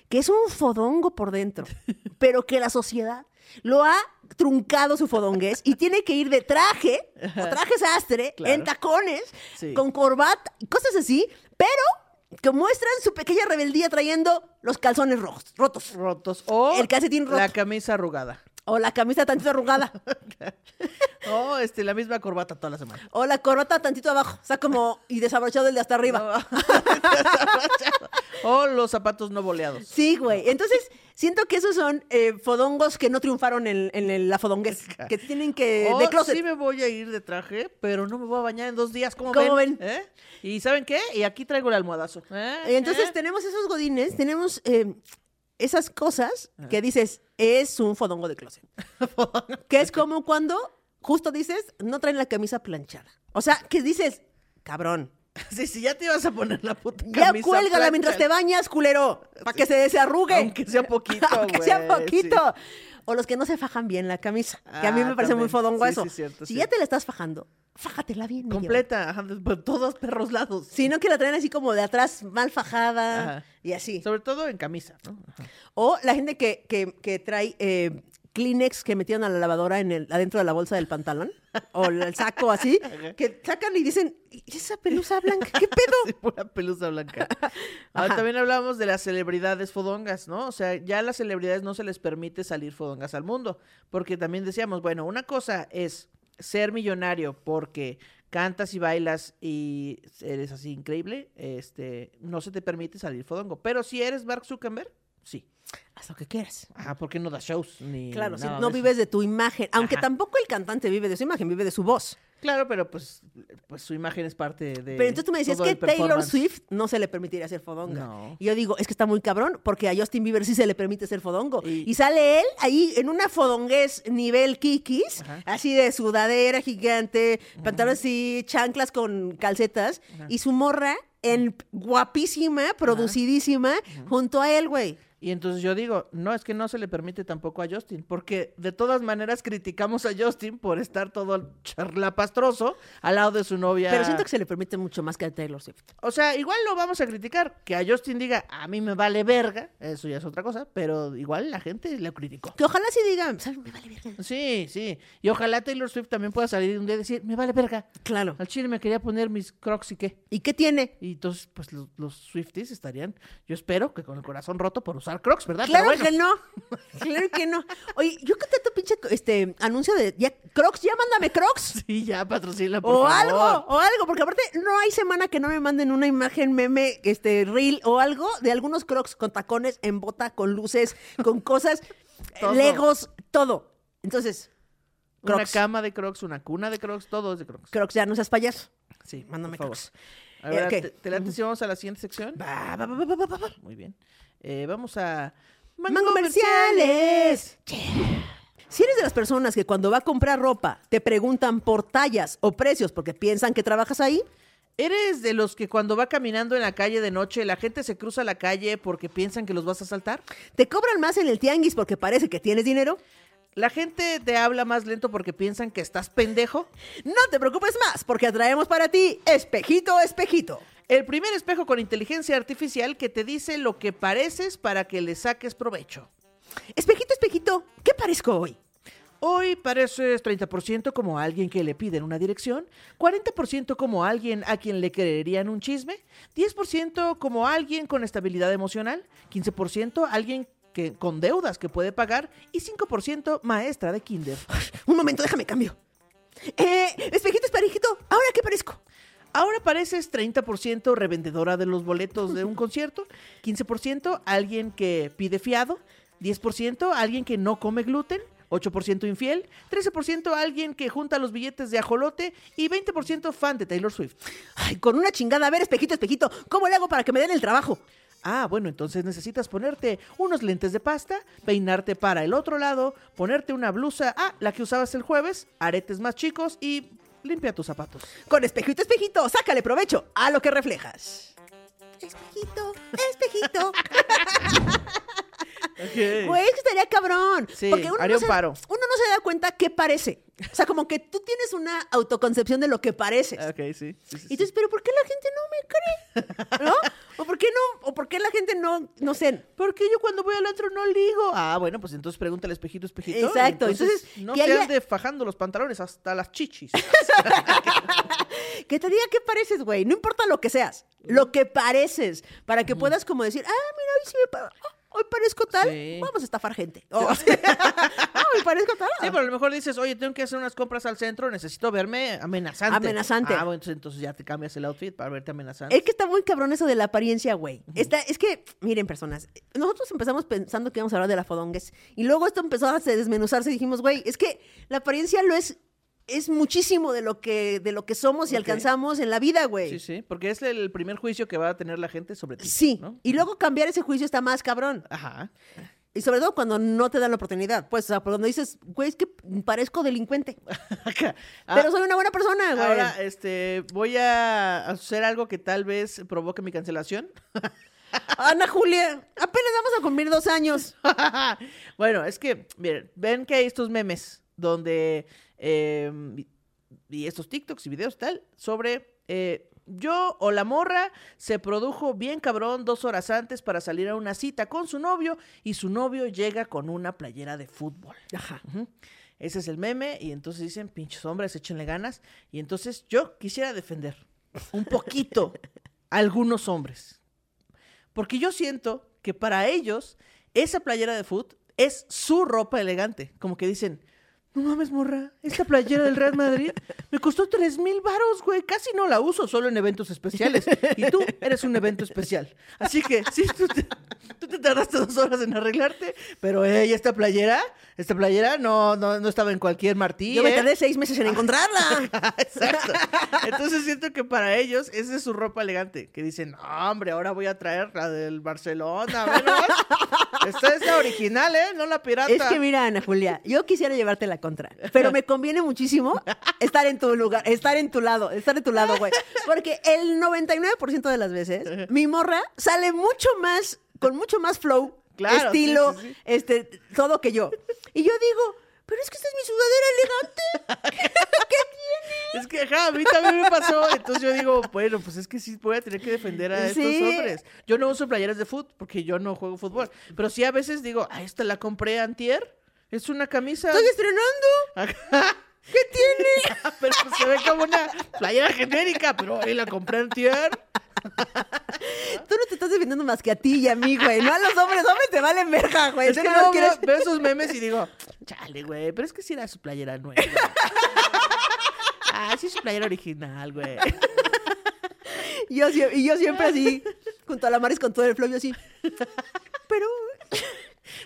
que es un fodongo por dentro, pero que la sociedad lo ha truncado su fodongués y tiene que ir de traje o traje sastre, Claro. en tacones, Sí. con corbata y cosas así, pero que muestran su pequeña rebeldía trayendo los calzones rojos, rotos. Rotos. O El calcetín roto. la camisa arrugada. O la camisa tantito arrugada. O este, la misma corbata toda la semana. O la corbata tantito abajo. O sea, como y desabrochado el de hasta arriba. o los zapatos no boleados. Sí, güey. Entonces, siento que esos son eh, fodongos que no triunfaron en, la fodonguez. Que tienen que. O de closet. sí me voy a ir de traje, pero no me voy a bañar en dos días. ¿Cómo, ¿Cómo ven? ven? ¿Eh? ¿Y saben qué? Y aquí traigo el almohadazo. ¿Eh? Entonces tenemos esos godines, tenemos esas cosas que dices, es un fodongo de closet. que es como cuando justo dices, no traen la camisa planchada. O sea, que dices, cabrón. Sí, sí, ya te ibas a poner la puta Ya camisa cuélgala mientras te bañas, culero, para que se desarrugue. Aunque sea poquito, Aunque sea poquito. O los que no se fajan bien la camisa, que a mí Ah, me parece muy fodongo Sí, eso. sí, cierto, si sí. ya te la estás fajando, fájatela bien. Completa, ajá, por todos perros lados. Si no que la traen así como de atrás mal fajada Ajá. y así. Sobre todo en camisa. O la gente que, que- que trae eh, Kleenex que metieron a la lavadora en el, adentro de la bolsa del pantalón. o el saco así. que sacan y dicen, "¿Y esa pelusa blanca? ¿Qué pedo? Sí, pura pelusa blanca. Ahora, también hablábamos de las celebridades fodongas, ¿no? O sea, ya a las celebridades no se les permite salir fodongas al mundo, porque también decíamos, bueno, una cosa es ser millonario porque cantas y bailas y eres así increíble, este, no se te permite salir fodongo, pero si eres Mark Zuckerberg, sí. Haz lo que quieras. Ajá, ¿por qué no das shows ni Claro, si no vives de tu imagen, aunque Ajá. tampoco el cantante vive de su imagen, vive de su voz. Claro, pero pues, pues su imagen es parte de Pero entonces tú me decías que Taylor. Swift no se le permitiría hacer fodonga. No. Y yo digo, es que está muy cabrón, porque a Justin Bieber sí se le permite ser fodongo. Y- Y, sale él ahí en una fodonguez nivel kikis, Ajá. así de sudadera gigante, pantalones así, chanclas con calcetas, y su morra en guapísima, producidísima, junto a él, güey. Y entonces yo digo, no, es que no se le permite tampoco a Justin, porque de todas maneras criticamos a Justin por estar todo charlapastroso al lado de su novia. Pero siento que se le permite mucho más que a Taylor Swift. O sea, igual lo vamos a criticar. Que a Justin diga, a mí me vale verga, eso ya es otra cosa, pero igual la gente le criticó. Que ojalá sí diga, ¿sabes? Me vale verga. Sí, sí. Y ojalá Taylor Swift también pueda salir un día y decir, me vale verga. Claro. Al chile me quería poner mis crocs y qué. ¿Y qué tiene? Y entonces, pues los, los Swifties estarían, yo espero que con el corazón roto por usar crocs, ¿verdad? Claro bueno. que no. Claro que no. Oye, yo que tu pinche este anuncio de ya, Crocs, ya mándame Crocs. Sí, ya patrocina, por O favor. algo, o algo, porque aparte no hay semana que no me manden una imagen meme, este, reel o algo de algunos crocs con tacones en bota, con luces, con cosas, Todo. legos, todo. Entonces, Una Crocs. cama de crocs, una cuna de crocs, todo es de crocs. crocs, ya no seas payaso. Sí, Mándame crocs. A ver, Eh, ok. ¿te, te si vamos a la siguiente sección? Va, va, va. Muy bien. Eh, vamos a... Mango comerciales. Si eres de las personas que cuando va a comprar ropa te preguntan por tallas o precios porque piensan que trabajas ahí, ¿Eres de los que cuando va caminando en la calle de noche la gente se cruza la calle porque piensan que los vas a asaltar? te cobran más en el tianguis porque parece que tienes dinero, ¿La gente te habla más lento porque piensan que estás pendejo? no te preocupes más porque traemos para ti espejito, espejito. El primer espejo con inteligencia artificial que te dice lo que pareces para que le saques provecho. Espejito, espejito, ¿qué parezco hoy? Hoy pareces 30% como alguien que le piden una dirección, 40% como alguien a quien le creerían un chisme, 10% como alguien con estabilidad emocional, 15% alguien que, con deudas que puede pagar y 5% maestra de kinder. Un momento, déjame cambio. Eh, espejito, espejito, ¿ahora qué parezco? Ahora pareces 30% revendedora de los boletos de un concierto, 15% alguien que pide fiado, 10% alguien que no come gluten, 8% infiel, 13% alguien que junta los billetes de ajolote y 20% fan de Taylor Swift. Ay, con una chingada. A ver, espejito, espejito. ¿Cómo le hago para que me den el trabajo? Ah, bueno, entonces necesitas ponerte unos lentes de pasta, peinarte para el otro lado, ponerte una blusa, ah, la que usabas el jueves, aretes más chicos y limpia tus zapatos. Con espejito, espejito, sácale provecho a lo que reflejas. Espejito, espejito. Güey, que estaría cabrón. Sí, porque uno haría no un se, paro. Uno no se da cuenta qué parece. O sea, como que tú tienes una autoconcepción de lo que pareces. Ok, sí. sí, sí, Y dices, pero ¿por qué la gente no me cree? ¿No? ¿O por qué no? ¿O por qué la gente no, no sé? Porque yo cuando voy al otro no ligo. Ah, bueno, pues entonces pregúntale espejito, espejito. Exacto, entonces, no que haya- ande fajando los pantalones hasta las chichis. Que te diga qué pareces, güey. No importa lo que seas, lo que pareces. Para que puedas como decir, ah, mira, hoy sí me ah, Hoy parezco tal, Sí. vamos a estafar gente. O sea, ah, hoy parezco tal. Sí, pero a lo mejor dices, oye, tengo que hacer unas compras al centro, necesito verme amenazante. Amenazante. Ah, bueno, entonces, entonces ya te cambias el outfit para verte amenazante. Es que está muy cabrón eso de la apariencia, güey. Está, es que, miren, personas, nosotros empezamos pensando que íbamos a hablar de la fodongues. Y luego esto empezó a desmenuzarse y dijimos, güey, es que la apariencia lo es, es muchísimo de lo que, de lo que somos y alcanzamos en la vida, güey. Sí, sí, porque es el primer juicio que va a tener la gente sobre ti. Sí. ¿no? Y luego cambiar ese juicio está más cabrón. Ajá. Y sobre todo cuando no te dan la oportunidad. Pues, o sea, por donde dices, güey, es que parezco delincuente. Ah, pero soy una buena persona, güey. Ahora, este, voy a hacer algo que tal vez provoque mi cancelación. Ana Julia, apenas vamos a cumplir dos años. bueno, es que, miren, ven que hay estos memes donde, eh, y estos TikToks y videos tal, sobre eh, yo o la morra se produjo bien cabrón dos horas antes para salir a una cita con su novio y su novio llega con una playera de fútbol. Ajá. Ese es el meme y entonces dicen, pinches hombres, échenle ganas. Y entonces yo quisiera defender un poquito a algunos hombres. Porque yo siento que para ellos esa playera de foot es su ropa elegante. Como que dicen, no mames, morra, esta playera del Real Madrid me costó tres mil varos, güey. Casi no la uso, solo en eventos especiales. Y tú eres un evento especial. Así que, sí, tú te, tardaste dos horas en arreglarte, pero ella, esta playera, esta playera no, no, no estaba en cualquier martillo. Yo me tardé seis meses en encontrarla. Exacto. Entonces siento que para ellos esa es su ropa elegante. Que dicen, no, hombre, ahora voy a traer la del Barcelona. Esta es la original, ¿eh? No la pirata. Es que mira, Ana Julia, yo quisiera llevarte la contra, pero me conviene muchísimo estar en tu lugar, estar en tu lado, estar en tu lado, güey. Porque el 99% de las veces mi morra sale mucho más, con mucho más flow, Claro, sí, estilo, sí, sí. este, todo que yo. Y yo digo, pero es que esta es mi sudadera elegante. ¿Qué tiene? Es que, ajá, a mí también me pasó. Entonces yo digo, bueno, pues es que sí voy a tener que defender a estos Sí. hombres. Yo no uso playeras de fútbol porque yo no juego fútbol. Pero sí a veces digo, ah, esta la compré antier. Es una camisa. Estoy estrenando. Ajá. ¿Qué tiene? Pero pues se ve como una playera genérica, pero ahí la compré antier. Tú no te estás defendiendo más que a ti y a mí, güey. No a los hombres. Hombres te valen verga, güey. Es que no quieres- veo, esos memes y digo, chale, güey, pero es que sí era su playera nueva. ah, sí es su playera original, güey. Y yo, y yo siempre así, junto a la Maris con todo el flow, yo así. Pero,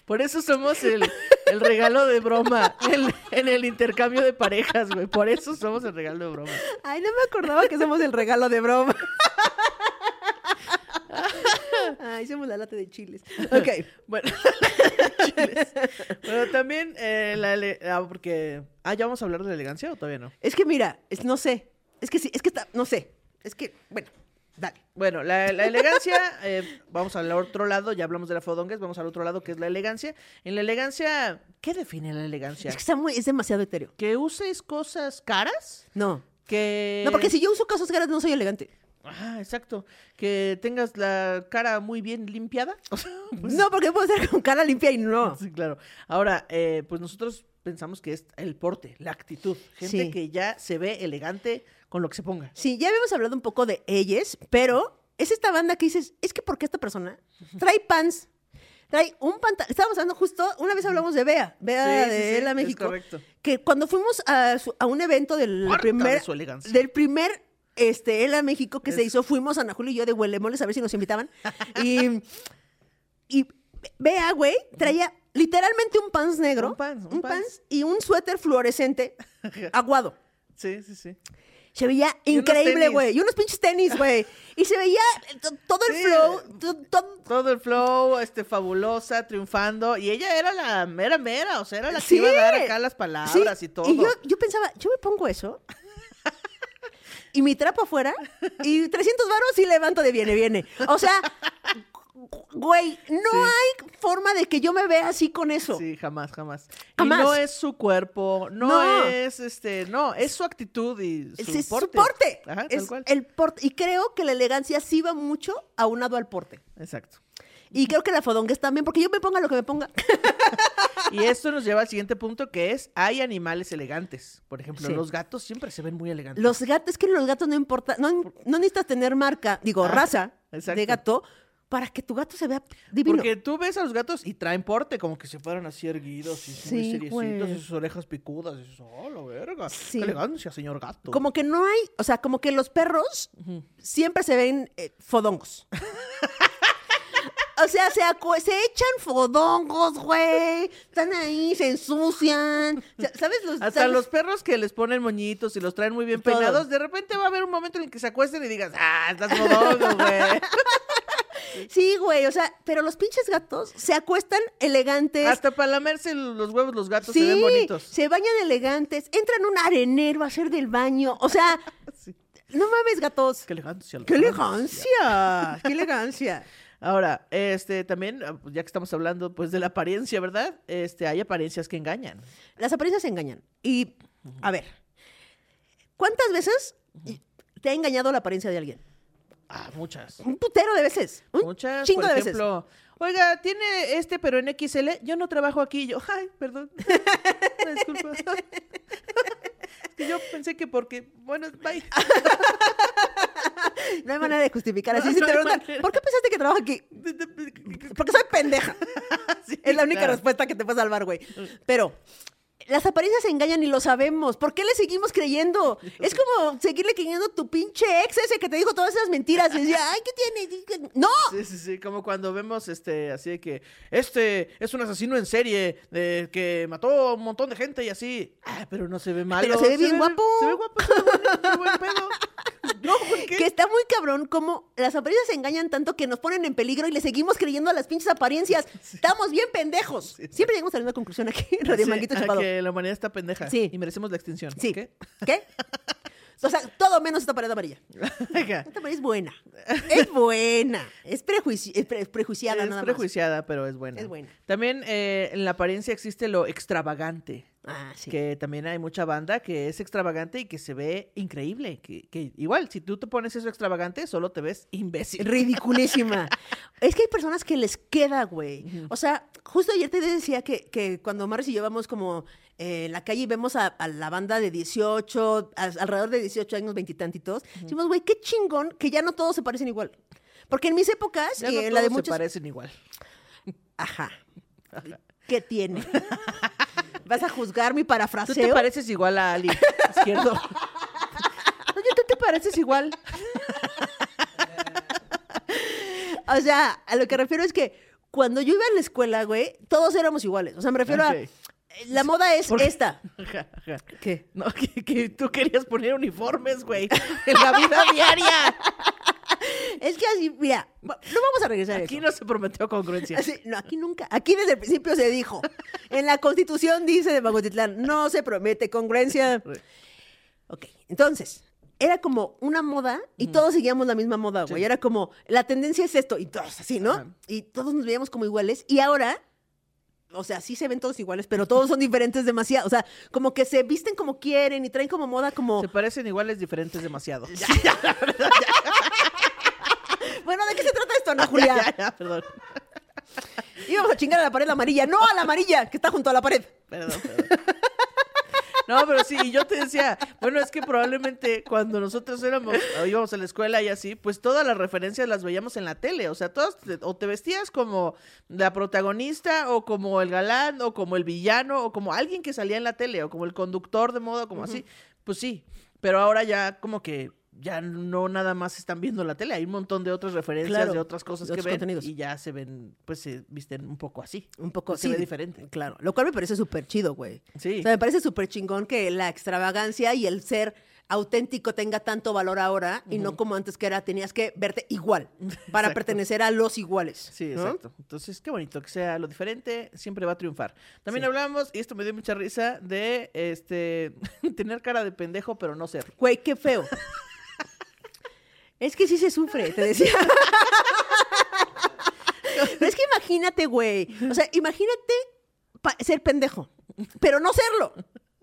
Por eso somos el, el regalo de broma en, en el intercambio de parejas, güey. Por eso somos el regalo de broma. ay, no me acordaba que somos el regalo de broma. Ay, somos la lata de chiles. Ok. Bueno, chiles. Bueno, también eh, la ah, porque ah, ya vamos a hablar de la elegancia o todavía no. Es que mira, es- no sé. Es que sí, es que está, no sé. Es que, bueno, dale. Bueno, la, la elegancia, eh, vamos al otro lado, ya hablamos de la fodongues, vamos al otro lado que es la elegancia. En la elegancia, ¿qué define la elegancia? Es que está muy, es demasiado etéreo. ¿Que uses cosas caras? No. Que... No, porque si yo uso cosas caras no soy elegante. Ah, exacto. Que tengas la cara muy bien limpiada. O sea, pues, No, porque puedo ser con cara limpia y no. Sí, claro. Ahora, eh, pues nosotros pensamos que es el porte, la actitud. Gente Sí. que ya se ve elegante con lo que se ponga. Sí, ya habíamos hablado un poco de ellas, pero es esta banda que dices, es que ¿por qué esta persona trae pants? Trae un pantalón. Estábamos hablando justo, una vez hablamos de Bea, Bea Sí, sí, de sí, es México. correcto. Que cuando fuimos a, su- a un evento del primer, de del primer este, Ela México que se hizo, fuimos Ana Julia y yo de Huelemoles a ver si nos invitaban. y, y Bea, güey, traía literalmente un pants negro, Un pants, un un pants. pants y un suéter fluorescente aguado. Sí, sí, sí. Se veía increíble, güey. Y unos pinches tenis, güey. Y se veía to- todo el Sí. flow, to- todo- Todo el flow, este, fabulosa, triunfando. Y ella era la mera mera, o sea, era la que Sí. iba a dar acá las palabras Sí, y todo. Y yo, yo pensaba, yo me pongo eso. y mi trapo afuera. Y 300 varos y levanto de viene, viene. O sea, güey, no Sí. hay forma de que yo me vea así con eso. Sí, jamás, jamás. Jamás. Y no es su cuerpo, no, No. es este, no, es su actitud y su su porte. porte. Ajá, tal cual. el porte. Y creo que la elegancia sí va mucho aunado al porte. Exacto. Y creo que la fodonguez también, porque yo me ponga lo que me ponga. Y esto nos lleva al siguiente punto que es, hay animales elegantes. Por ejemplo, Sí. los gatos siempre se ven muy elegantes. Los gatos, es que los gatos no importa, no, no necesitas tener marca, digo, Ah, raza exacto. de gato para que tu gato se vea divino. Porque tú ves a los gatos y traen porte, como que se fueran así erguidos y Sí, seriecitos y sus orejas picudas. Y dices, oh, la verga. Sí. Qué elegancia, señor gato. Como que no hay, o sea, como que los perros siempre se ven eh, fodongos. O sea, se, se echan fodongos, güey. Están ahí, se ensucian. O sea, ¿Sabes? Los, Hasta ¿sabes? los perros que les ponen moñitos y los traen muy bien Todo. peinados, de repente va a haber un momento en el que se acuesten y digas, ah, estás modongo, güey. Sí, güey, o sea, pero los pinches gatos se acuestan elegantes. Hasta para lamerse los huevos los gatos sí, se ven bonitos. se bañan elegantes, entran a un arenero a hacer del baño. O sea, Sí. no mames, gatos. Qué elegancia. ¡Qué elegancia! ¡Qué elegancia! Ahora, este, también, ya que estamos hablando, pues, de la apariencia, ¿verdad? Este, hay apariencias que engañan. Las apariencias engañan. Y, a ver, ¿cuántas veces te ha engañado la apariencia de alguien? Ah, muchas. Un putero de veces. Un Muchas, chingo por de ejemplo, oiga, tiene este, pero en XL, yo no trabajo aquí. Yo, ay, perdón. Disculpa. Es que yo pensé que porque, bueno, bye. veces. No hay manera de justificar así. No, Si no te preguntan. ¿por qué pensaste que trabajo aquí? Porque soy pendeja. Sí, Es la única claro. respuesta que te puede salvar, güey. Pero las apariencias se engañan y lo sabemos. ¿Por qué le seguimos creyendo? Es como seguirle creyendo a tu pinche ex ese que te dijo todas esas mentiras. Y decía, ay, ¿qué tiene? No. Sí, sí, sí, como cuando vemos este, así de que este es un asesino en serie de que mató a un montón de gente y así. Ah, pero no se ve malo. Pero se ve bien guapo. Se ve guapo, se ve buen, qué buen pedo. No. Que está muy cabrón como las apariencias se engañan tanto que nos ponen en peligro y le seguimos creyendo a las pinches apariencias. Estamos bien pendejos. Siempre llegamos a la misma conclusión aquí en Radio Sí, Manguito a Chupado. que la humanidad está pendeja. Sí. Y merecemos la extinción. Sí. ¿Qué? ¿Qué? O sea, todo menos esta pared amarilla. Esta pared es buena. Es buena. Es, prejuici- es pre- prejuiciada es nada más. prejuiciada, pero es buena. Es buena. También eh, en la apariencia existe lo extravagante. Ah, sí. Que también hay mucha banda que es extravagante y que se ve increíble. Que, que igual, si tú te pones eso extravagante, solo te ves imbécil. Ridiculísima. es que hay personas que les queda, güey. O sea, justo ayer te decía que, que cuando Maris y yo vamos como eh, en la calle y vemos a, a la banda de 18, a- alrededor de 18 años, veintitantitos, decimos, güey, qué chingón que ya no todos se parecen igual. Porque en mis épocas, Ya no en la de todos se muchos... parecen igual. Ajá. ¿Qué tiene? ¿Vas a juzgar mi Tú parafraseo? te pareces igual a Ali Izquierdo. Oye, tú te pareces igual. O sea, a lo que refiero es que cuando yo iba a la escuela, güey, todos éramos iguales. O sea, me refiero a... La moda es esta. ¿Qué? No, que, que tú querías poner uniformes, güey, en la vida diaria. Es que así, mira, no vamos a regresar a Aquí eso. no se prometió congruencia. Así, no, aquí nunca. Aquí desde el principio se dijo. En la constitución dice de Magotitlán, no se promete congruencia. Ok, entonces, era como una moda y todos seguíamos la misma moda, güey. Sí. Era como, la tendencia es esto y todos así, ¿no? Ajá. Y todos nos veíamos como iguales. Y ahora, o sea, sí se ven todos iguales, pero todos son diferentes demasiado. O sea, como que se visten como quieren y traen como moda como... Se parecen iguales, diferentes demasiado. Bueno, ¿de qué se trata esto, Ana Julia? Ya, ya, perdón. Íbamos a chingar a la pared amarilla. No a la amarilla, que está junto a la pared. Perdón, perdón. No, pero sí, y yo te decía, bueno, es que probablemente cuando nosotros éramos, o íbamos a la escuela y así, pues todas las referencias las veíamos en la tele, o sea, todas, te- o te vestías como la protagonista, o como el galán, o como el villano, o como alguien que salía en la tele, o como el conductor de moda, como así, pues sí, pero ahora ya como que ya no nada más están viendo la tele, hay un montón de otras referencias Claro, de otras cosas de que ven contenidos. y ya se ven, pues se visten un poco así. Un poco se sí, ve diferente. Claro, lo cual me parece súper chido, güey. Sí. O sea, me parece súper chingón que la extravagancia y el ser auténtico tenga tanto valor ahora y no como antes que era tenías que verte igual para Exacto. pertenecer a los iguales. Sí, ¿no? exacto. Entonces, qué bonito que sea lo diferente, siempre va a triunfar. También Sí. hablamos, y esto me dio mucha risa, de este tener cara de pendejo, pero no ser. Güey, qué feo. es que sí se sufre, te decía. Pero es que imagínate, güey. O sea, imagínate ser pendejo, pero no serlo.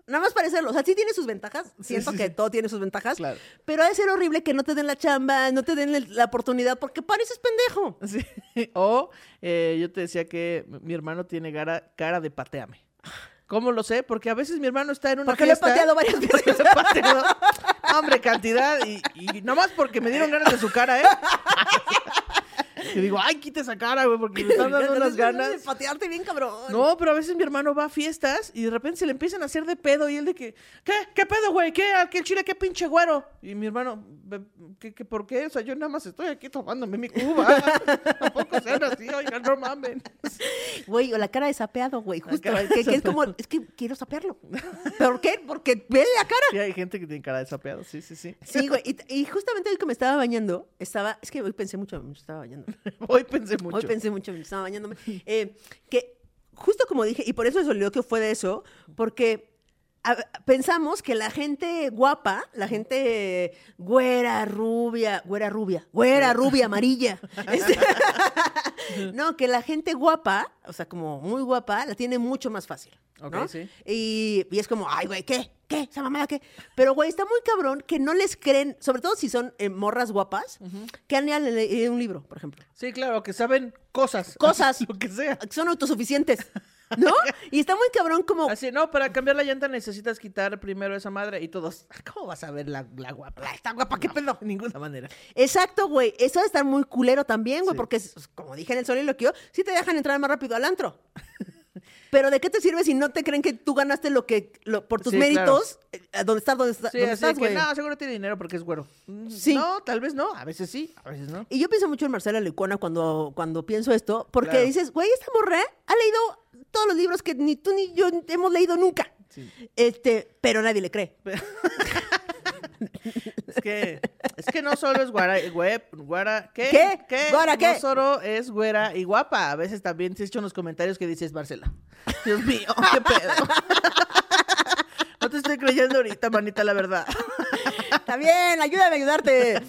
Nada más parecerlo. O sea, sí tiene sus ventajas. Siento sí, que sí. todo tiene sus ventajas. Claro. Pero ha de ser horrible que no te den la chamba, no te den la oportunidad porque pareces pendejo. Sí. O eh, yo te decía que mi hermano tiene cara, cara de pateame. ¿Cómo lo sé? Porque a veces mi hermano está en una Porque lo he fiesta. pateado varias veces. Porque lo he pateado. Hombre, cantidad. Y, y nomás porque me dieron ganas de su cara, ¿eh? Y digo, ay, quita esa cara, güey, porque me están dando unas de ganas. patearte bien, cabrón. No, pero a veces mi hermano va a fiestas y de repente se le empiezan a hacer de pedo y él de que, ¿qué? ¿Qué pedo, güey? ¿Qué? ¿Al que el chile? ¿Qué pinche güero? Y mi hermano, "Be- ¿qué, qué, por qué? O sea, yo nada más estoy aquí tomándome mi cuba. Tampoco sean así, oigan, no mamen. Güey, o la cara de sapeado, güey, justo. Que, que es como, es que quiero sapearlo. ¿Por qué? Porque ve la cara. Sí, hay gente que tiene cara de sapeado, sí, sí, sí. Sí, güey. Y, y justamente hoy que me estaba bañando, estaba. Es que hoy pensé mucho, me estaba bañando. Hoy pensé mucho. Hoy pensé mucho, me estaba bañándome. Eh, que justo como dije, y por eso el soliloquio fue de eso, porque a- pensamos que la gente guapa, la gente güera, rubia, güera, rubia, güera, rubia, amarilla. este, no, que la gente guapa, o sea, como muy guapa, la tiene mucho más fácil. Ok, ¿no? sí. Y, y es como, ay, güey, ¿qué? ¿Qué? ¿Esa mamada qué? Pero, güey, está muy cabrón que no les creen, sobre todo si son eh, morras guapas, que han leído un libro, por ejemplo. Sí, claro, que saben cosas. Cosas. Lo que sea. que son autosuficientes, ¿no? Y está muy cabrón como... Así, no, para cambiar la llanta necesitas quitar primero esa madre y todos, ¿cómo vas a ver la, la guapa? Está guapa, ¿qué pedo? De ninguna manera. Exacto, güey. Eso de estar muy culero también, güey, Sí. porque, como dije en el soliloquio, sí te dejan entrar más rápido al antro. Pero ¿de qué te sirve si no te creen que tú ganaste lo que, lo- por tus Sí, méritos, eh, a donde estás, donde, está- Sí, donde así estás, que güey? no, seguro tiene dinero porque es güero. Mm, Sí. No, tal vez no, a veces sí, a veces no. Y yo pienso mucho en Marcela Lecuona cuando, cuando pienso esto, porque Claro. dices, güey, esta morra ha leído todos los libros que ni tú ni yo hemos leído nunca. Sí. Este, pero nadie le cree. Es que, es que no solo es guara, güey, guara, ¿qué? ¿Qué? ¿Guara qué? No solo es güera y guapa, a veces también te he hecho en los comentarios que dices, Marcela, Dios mío, qué pedo. No te estoy creyendo ahorita, manita, la verdad. Está bien, ayúdame a ayudarte.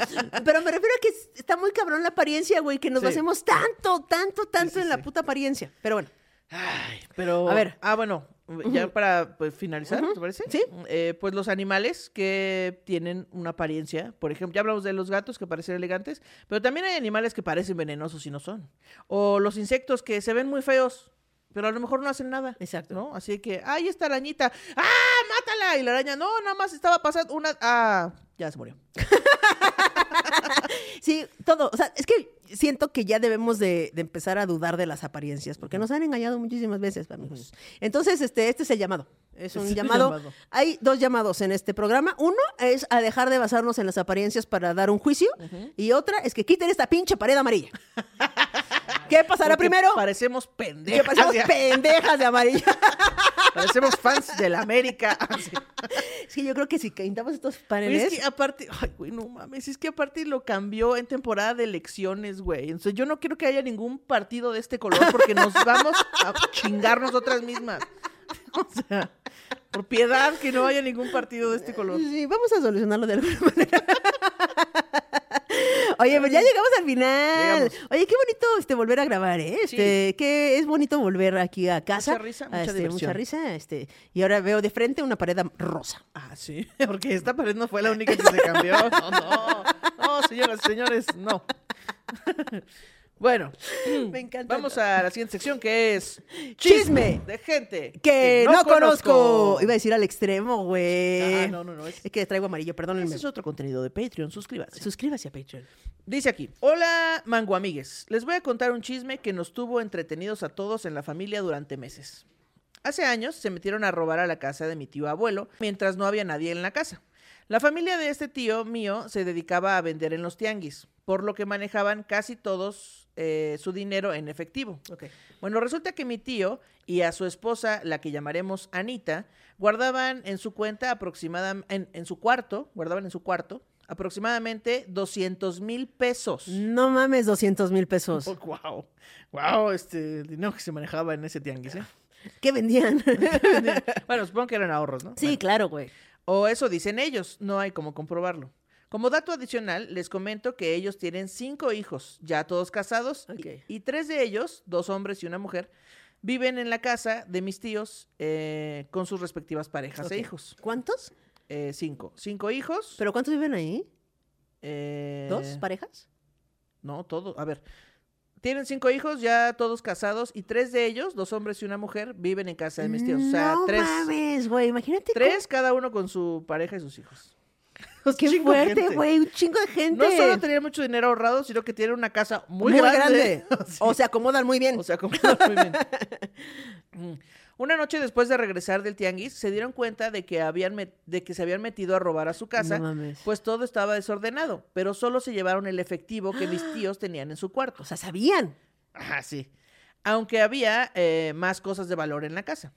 Pero me refiero a que es- está muy cabrón la apariencia, güey, que nos Sí. basemos tanto, tanto, tanto sí, en la puta apariencia. Pero bueno, Ay, pero. A ver. Ah, bueno, ya para pues, finalizar, ¿te parece? Sí. Eh, pues los animales que tienen una apariencia, por ejemplo, ya hablamos de los gatos que parecen elegantes, pero también hay animales que parecen venenosos y no son. O los insectos que se ven muy feos, pero a lo mejor no hacen nada. Exacto. ¿No? Así que, ¡ay, esta arañita! ¡Ah, mátala! Y la araña, no, nada más estaba pasando una. ¡Ah! Ya se murió. sí, todo. O sea, es que siento que ya debemos de, de empezar a dudar de las apariencias, porque nos han engañado muchísimas veces, amigos. Entonces, este, este es el llamado. Es un llamado. Hay dos llamados en este programa. Uno es a dejar de basarnos en las apariencias para dar un juicio. Y otra es que quiten esta pinche pared amarilla. ¿Qué pasará Porque primero? Parecemos Que pendejas. pasamos ya. pendejas de amarillo. Parecemos fans de la América. Que yo creo que si pintamos estos paneles. es que aparte, ay, güey, no mames, es que aparte lo cambió en temporada de elecciones, güey. Entonces yo no quiero que haya ningún partido de este color porque nos vamos a chingar nosotras mismas. O sea, por piedad que no haya ningún partido de este color. Sí, vamos a solucionarlo de alguna manera. Oye, pues ya llegamos al final. Llegamos. Oye, qué bonito este volver a grabar, ¿eh? Este, que es bonito volver aquí a casa. Mucha risa, mucha Este, diversión. mucha risa, este, y ahora veo de frente una pared rosa. Ah, sí, porque esta pared no fue la única que se cambió. No, no, no, señoras y señores, no. Bueno, Me encanta. vamos a la siguiente sección que es Chisme. de gente que no, conozco. Iba a decir al extremo, güey. Ah, no, no, no, es- Es que traigo amarillo, perdónenme. Ese es otro contenido de Patreon, suscríbase. Suscríbase a Patreon. Dice aquí, hola mango amigues, les voy a contar un chisme que nos tuvo entretenidos a todos en la familia durante meses. Hace años se metieron a robar a la casa de mi tío abuelo mientras no había nadie en la casa. La familia de este tío mío se dedicaba a vender en los tianguis, por lo que manejaban casi todos eh, su dinero en efectivo. Bueno, resulta que mi tío y a su esposa, la que llamaremos Anita, guardaban en su cuenta aproximadamente, en, en su cuarto, guardaban en su cuarto aproximadamente 200 mil pesos. No mames, 200 mil pesos. Oh, wow, wow, este el dinero que se manejaba en ese tianguis, ¿eh? ¿Qué vendían? bueno, supongo que eran ahorros, ¿no? sí, Bueno, claro, güey. o eso dicen ellos, no hay cómo comprobarlo. Como dato adicional, les comento que ellos tienen cinco hijos, ya todos casados, y- tres de ellos, dos hombres y una mujer, viven en la casa de mis tíos eh, con sus respectivas parejas e hijos. ¿Cuántos? Eh, cinco. Cinco hijos. ¿Pero cuántos viven ahí? eh, ¿Dos parejas? No, todos. A ver. Tienen cinco hijos, ya todos casados, y tres de ellos, dos hombres y una mujer, viven en casa de mis tíos. O sea, no tres, güey. Imagínate. tres cada uno con su pareja y sus hijos. Cómo- Qué fuerte, güey. Un chingo de gente. No solo tenían mucho dinero ahorrado, sino que tienen una casa muy, muy, grande. grande. O se acomodan muy bien. O sea, como muy bien. Mm. Una noche después de regresar del tianguis, se dieron cuenta de que, habían de que se habían metido a robar a su casa, No mames. pues todo estaba desordenado, pero solo se llevaron el efectivo que mis tíos tenían en su cuarto. O sea, sabían. Ajá, sí. Aunque había eh, más cosas de valor en la casa.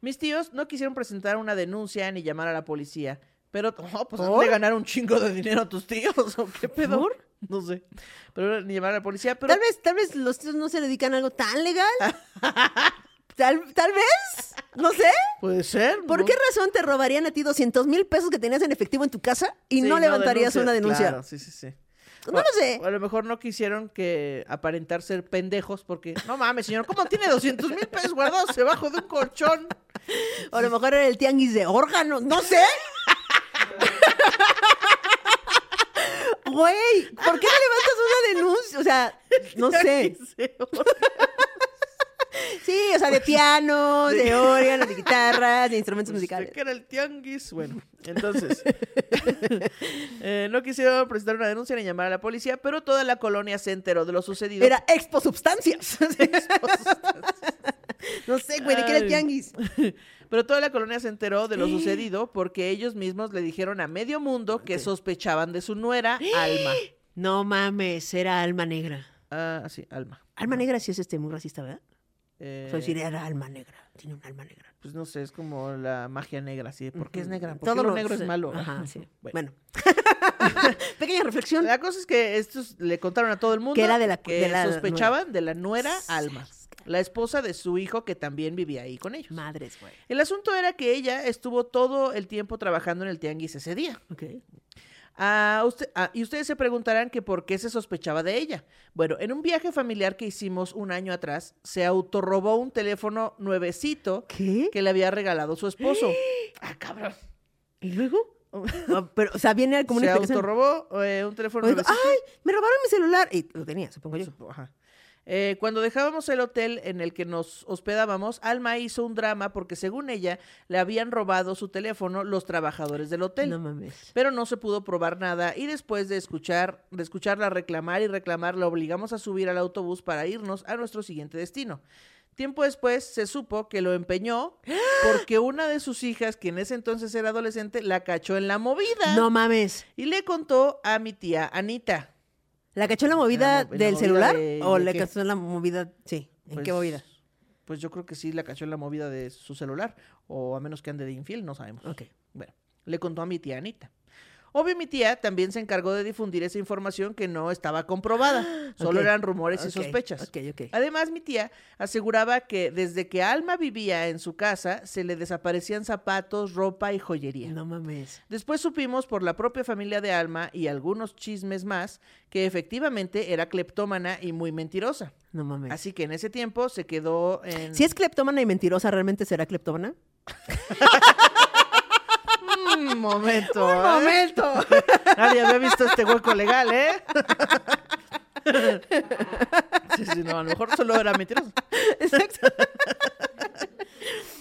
Mis tíos no quisieron presentar una denuncia ni llamar a la policía, pero oh, pues han ¿Por? de ganar un chingo de dinero a tus tíos, ¿o qué pedo? ¿Por? No sé. Pero ni llamar a la policía, pero Tal vez, tal vez los tíos no se dedican a algo tan legal. tal, tal vez. No sé. puede ser. ¿Por ¿no? qué razón te robarían a ti 200 mil pesos que tenías en efectivo en tu casa y Sí, no levantarías denuncia, una denuncia? claro, sí, sí, sí. No lo sé. O a lo mejor no quisieron que aparentar ser pendejos porque, no mames, señor, ¿cómo tiene 200 mil pesos guardados debajo de un colchón? O a lo mejor era el tianguis de órganos. No sé. Güey, ¿por qué no levantas una denuncia? O sea, no sé. Sí, o sea, de piano, de órganos, de guitarras, de instrumentos musicales. que era el tianguis. Bueno, entonces, eh, no quisieron presentar una denuncia ni llamar a la policía, pero toda la colonia se enteró de lo sucedido. Era expo substancias. no sé, güey, ¿de qué era el tianguis? Pero toda la colonia se enteró de lo sucedido porque ellos mismos le dijeron a medio mundo que sospechaban de su nuera, Alma. No mames, era alma negra. Ah, sí, Alma. Alma negra sí es este muy racista, ¿verdad? Eh, O sea, decir, era alma negra. Tiene un alma negra. Pues no sé, es como la magia negra, ¿sí? ¿Por qué es negra? ¿Por Todo qué lo negro es malo? Ajá, sí. Bueno. Bueno. Pequeña reflexión. La cosa es que estos le contaron a todo el mundo Que era de la- que de la sospechaban de la nuera Alma, la esposa de su hijo que también vivía ahí con ellos. Madres, güey. El asunto era que ella estuvo todo el tiempo trabajando en el tianguis ese día. Ok. Ah, usted- ah, y ustedes se preguntarán que por qué se sospechaba de ella. Bueno, en un viaje familiar que hicimos un año atrás, se autorrobó un teléfono nuevecito ¿Qué? que le había regalado su esposo. ah, cabrón. ¿Y luego? Pero, o sea, viene como una Se autorrobó eh, un teléfono nuevecito. ¡Ay! Me robaron mi celular. Y lo tenía, supongo yo. Ajá. Eh, cuando dejábamos el hotel en el que nos hospedábamos, Alma hizo un drama porque según ella le habían robado su teléfono los trabajadores del hotel. No mames. Pero no se pudo probar nada y después de escuchar, de escucharla reclamar y reclamar, la obligamos a subir al autobús para irnos a nuestro siguiente destino. Tiempo después se supo que lo empeñó porque una de sus hijas, que en ese entonces era adolescente, la cachó en la movida No mames. y le contó a mi tía Anita. ¿La cachó en la movida En la la del movida celular? de- ¿O de le qué? cachó en la movida? Sí. ¿En qué Pues, movida? Pues yo creo que sí la cachó en la movida de su celular, o a menos que ande de infiel, no sabemos. Ok. Bueno, le contó a mi tía Anita. Obvio, mi tía también se encargó de difundir esa información que no estaba comprobada, solo eran rumores y sospechas. Además, mi tía aseguraba que desde que Alma vivía en su casa, se le desaparecían zapatos, ropa y joyería. No mames. Después supimos por la propia familia de Alma y algunos chismes más que efectivamente era cleptómana y muy mentirosa. No mames. Así que en ese tiempo se quedó en... Si es cleptómana y mentirosa, ¿realmente será cleptómana? Un momento. ¡Un ¿eh? momento! Nadie había visto este hueco legal, ¿eh? Sí, sí, no, a lo mejor solo era mentiroso. Exacto.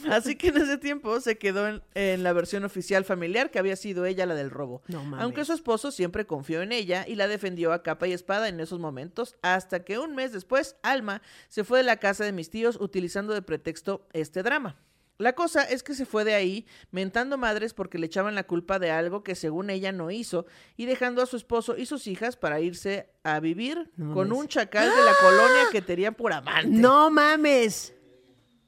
Así que en ese tiempo se quedó en, en la versión oficial familiar que había sido ella la del robo. No mames. Aunque su esposo siempre confió en ella y la defendió a capa y espada en esos momentos, hasta que un mes después, Alma se fue de la casa de mis tíos utilizando de pretexto este drama. La cosa es que se fue de ahí mentando madres porque le echaban la culpa de algo que según ella no hizo y dejando a su esposo y sus hijas para irse a vivir No con un chacal de la colonia que tenía por amante. No mames.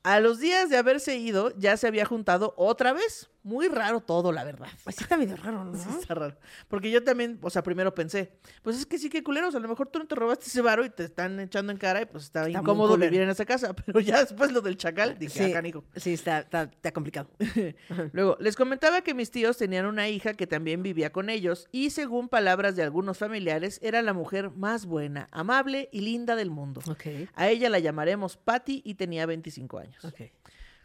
A los días de haberse ido ya se había juntado otra vez. Muy raro todo, la verdad. Pues sí está medio raro, ¿no? Sí, está raro. Porque yo también, o sea, primero pensé, pues es que sí que culeros, a lo mejor tú no te robaste ese varo y te están echando en cara y pues está, Está incómodo vivir en esa casa. Pero ya después lo del chacal, dije, Sí, ah, canijo. sí está, está, está complicado. Luego, les comentaba que mis tíos tenían una hija que también vivía con ellos y según palabras de algunos familiares, era la mujer más buena, amable y linda del mundo. A ella la llamaremos Patty y tenía 25 años.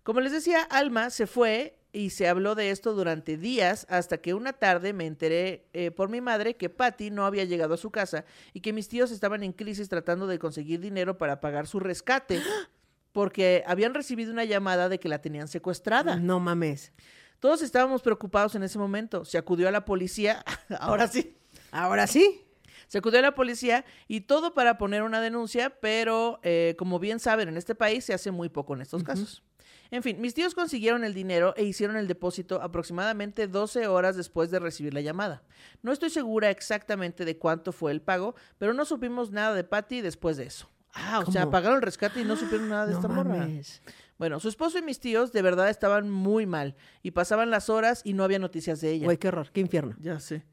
Como les decía, Alma se fue y se habló de esto durante días hasta que una tarde me enteré eh, por mi madre que Patty no había llegado a su casa y que mis tíos estaban en crisis tratando de conseguir dinero para pagar su rescate porque habían recibido una llamada de que la tenían secuestrada. No mames. Todos estábamos preocupados en ese momento. Se acudió a la policía, ahora sí, Ahora sí. se acudió a la policía y todo para poner una denuncia, pero eh, como bien saben, en este país se hace muy poco en estos casos. En fin, mis tíos consiguieron el dinero e hicieron el depósito aproximadamente 12 horas después de recibir la llamada. No estoy segura exactamente de cuánto fue el pago, pero no supimos nada de Patty después de eso. Ah, o sea, pagaron el rescate y no supieron nada de No esta morra. mames. Bueno, su esposo y mis tíos de verdad estaban muy mal y pasaban las horas y no había noticias de ella. Güey, qué horror, qué infierno. Ya sé.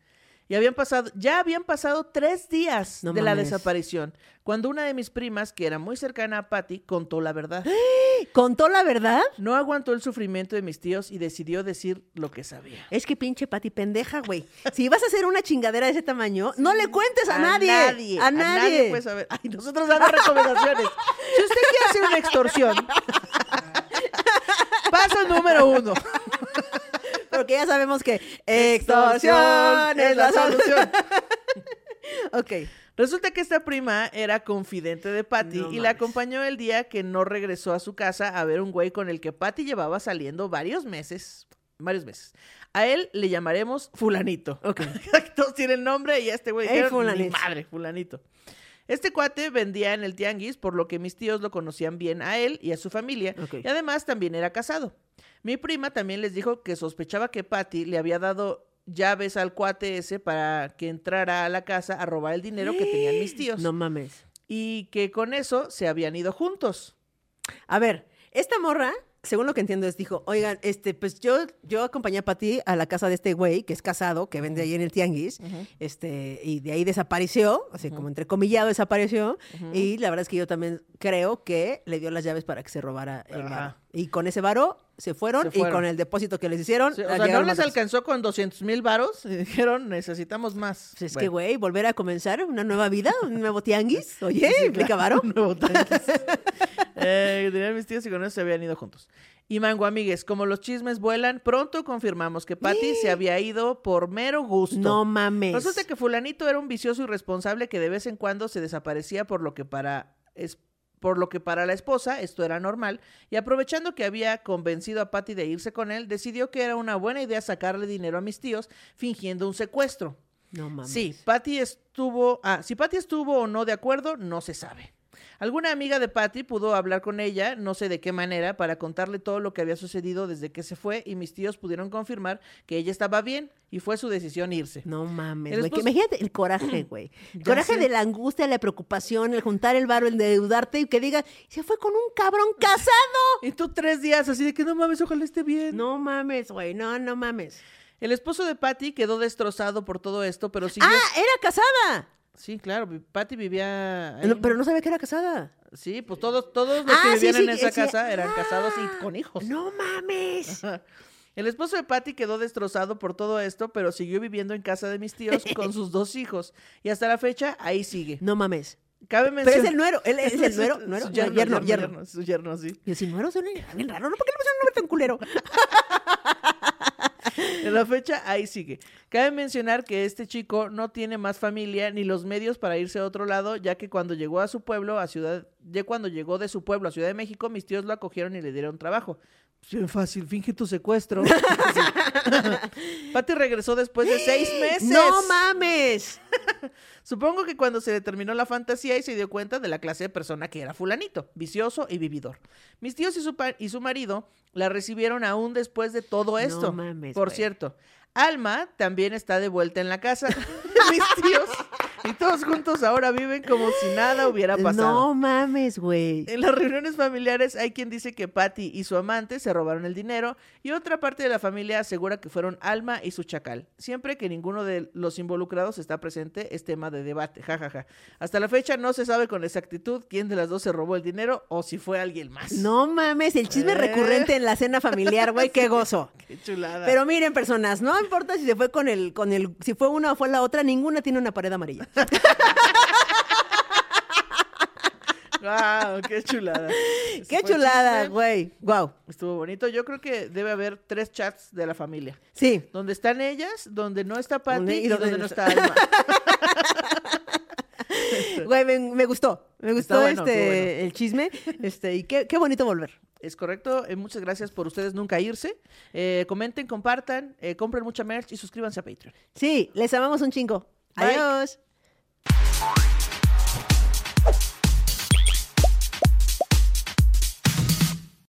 Y habían pasado, ya habían pasado tres días No de la desaparición, cuando una de mis primas, que era muy cercana a Patty, contó la verdad. ¿Contó la verdad? No aguantó el sufrimiento de mis tíos y decidió decir lo que sabía. Es que pinche Pati pendeja, güey. Si vas a hacer una chingadera de ese tamaño, no le cuentes a, nadie. nadie. A nadie. puede saber. Ay, nosotros dando recomendaciones. Si usted quiere hacer una extorsión, paso número uno. Porque ya sabemos que extorsión es la solución. ok. Resulta que esta prima era confidente de Patty No y la acompañó el día que no regresó a su casa a ver un güey con el que Patty llevaba saliendo varios meses. Varios meses. A él le llamaremos Fulanito. Ok. Todos tienen nombre y a este güey Ey, dijeron, "Ni Fulanito". madre, Fulanito. Este cuate vendía en el tianguis, por lo que mis tíos lo conocían bien a él y a su familia, y además también era casado. Mi prima también les dijo que sospechaba que Patty le había dado llaves al cuate ese para que entrara a la casa a robar el dinero que tenían mis tíos. No mames. Y que con eso se habían ido juntos. A ver, esta morra, según lo que entiendo, es dijo, oigan, este, pues yo, yo acompañé a Pati a la casa de este güey que es casado, que vende ahí en el tianguis, este, y de ahí desapareció, o sea, como entrecomillado desapareció, y la verdad es que yo también creo que le dio las llaves para que se robara el. Y con ese varo se fueron, Se fueron. y con el depósito que les hicieron, Sí, o sea, no les alcanzó con 200 mil varos y dijeron, necesitamos más. Pues es Bueno. que, güey, volver a comenzar una nueva vida, un nuevo tianguis, oye, Sí, implica varo. un nuevo tanque. eh, tenían mis tíos y con eso se habían ido juntos. Y Mango, amigues, como los chismes vuelan, pronto confirmamos que Patty se había ido por mero gusto. No mames. Resulta que fulanito era un vicioso irresponsable que de vez en cuando se desaparecía por lo que para es por lo que para la esposa esto era normal y aprovechando que había convencido a Patty de irse con él, decidió que era una buena idea sacarle dinero a mis tíos fingiendo un secuestro. No mames. Sí, Patty estuvo, ah, si Patty estuvo o no de acuerdo, no se sabe. Alguna amiga de Patty pudo hablar con ella, no sé de qué manera, para contarle todo lo que había sucedido desde que se fue y mis tíos pudieron confirmar que ella estaba bien y fue su decisión irse. No mames, güey. Imagínate el coraje, güey. El coraje sé. de la angustia, la preocupación, el juntar el varo, el endeudarte y que diga, se fue con un cabrón casado. Y tú tres días así de que no mames, ojalá esté bien. No mames, güey. No, no mames. El esposo de Patty quedó destrozado por todo esto, pero siguió... ¡Ah! ¡Era casada! Sí, claro, Patty vivía... ahí. No, pero no sabía que era casada. Sí, pues todos, todos los Ah, que vivían sí, en esa sí. casa eran Ah. casados y con hijos. No mames. El esposo de Patty quedó destrozado por todo esto, pero siguió viviendo en casa de mis tíos con sus dos hijos. Y hasta la fecha, ahí sigue. No mames. Cabe Pero mencionar... es el nuero. Él es el nuero. Su nuero. yerno, yerno, yerno, yerno. yerno, Su yerno, sí. Y si nuero suena bien raro, ¿no? ¿Por qué le pusieron un nombre tan culero? En la fecha, ahí sigue. Cabe mencionar que este chico no tiene más familia ni los medios para irse a otro lado, ya que cuando llegó a su pueblo, a Ciudad, ya cuando llegó de su pueblo a Ciudad de México, mis tíos lo acogieron y le dieron trabajo. Bien fácil, finge tu secuestro. Patty regresó después de seis meses. ¡No mames! Supongo que cuando se le terminó la fantasía y se dio cuenta de la clase de persona que era fulanito, vicioso y vividor. Mis tíos y su, y su marido la recibieron aún después de todo esto. mames, Por güey. cierto, Alma también está de vuelta en la casa. Mis tíos y todos juntos ahora viven como si nada hubiera pasado. No mames, güey. En las reuniones familiares hay quien dice que Patty y su amante se robaron el dinero y otra parte de la familia asegura que fueron Alma y su chacal. Siempre que ninguno de los involucrados está presente es tema de debate. Ja, ja, ja. Hasta la fecha no se sabe con exactitud quién de las dos se robó el dinero o si fue alguien más. No mames, el chisme Eh. recurrente en la cena familiar, güey, qué gozo. Qué chulada. Pero miren, personas, no importa si se fue con el, con el, si fue una o fue la otra, ninguna tiene una pared amarilla. Wow, qué chulada. Qué chulada, güey. Wow. Estuvo bonito. Yo creo que debe haber tres chats de la familia. Sí. Donde están ellas, donde no está Patty y y donde donde no está- Alma. Güey, me, me gustó. Me gustó bueno, este bueno. el chisme. Este, y qué, qué bonito volver. Es correcto. Eh, muchas gracias por ustedes nunca irse. Eh, comenten, compartan, eh, compren mucha merch y suscríbanse a Patreon. Sí, les amamos un chingo. Bye. Adiós.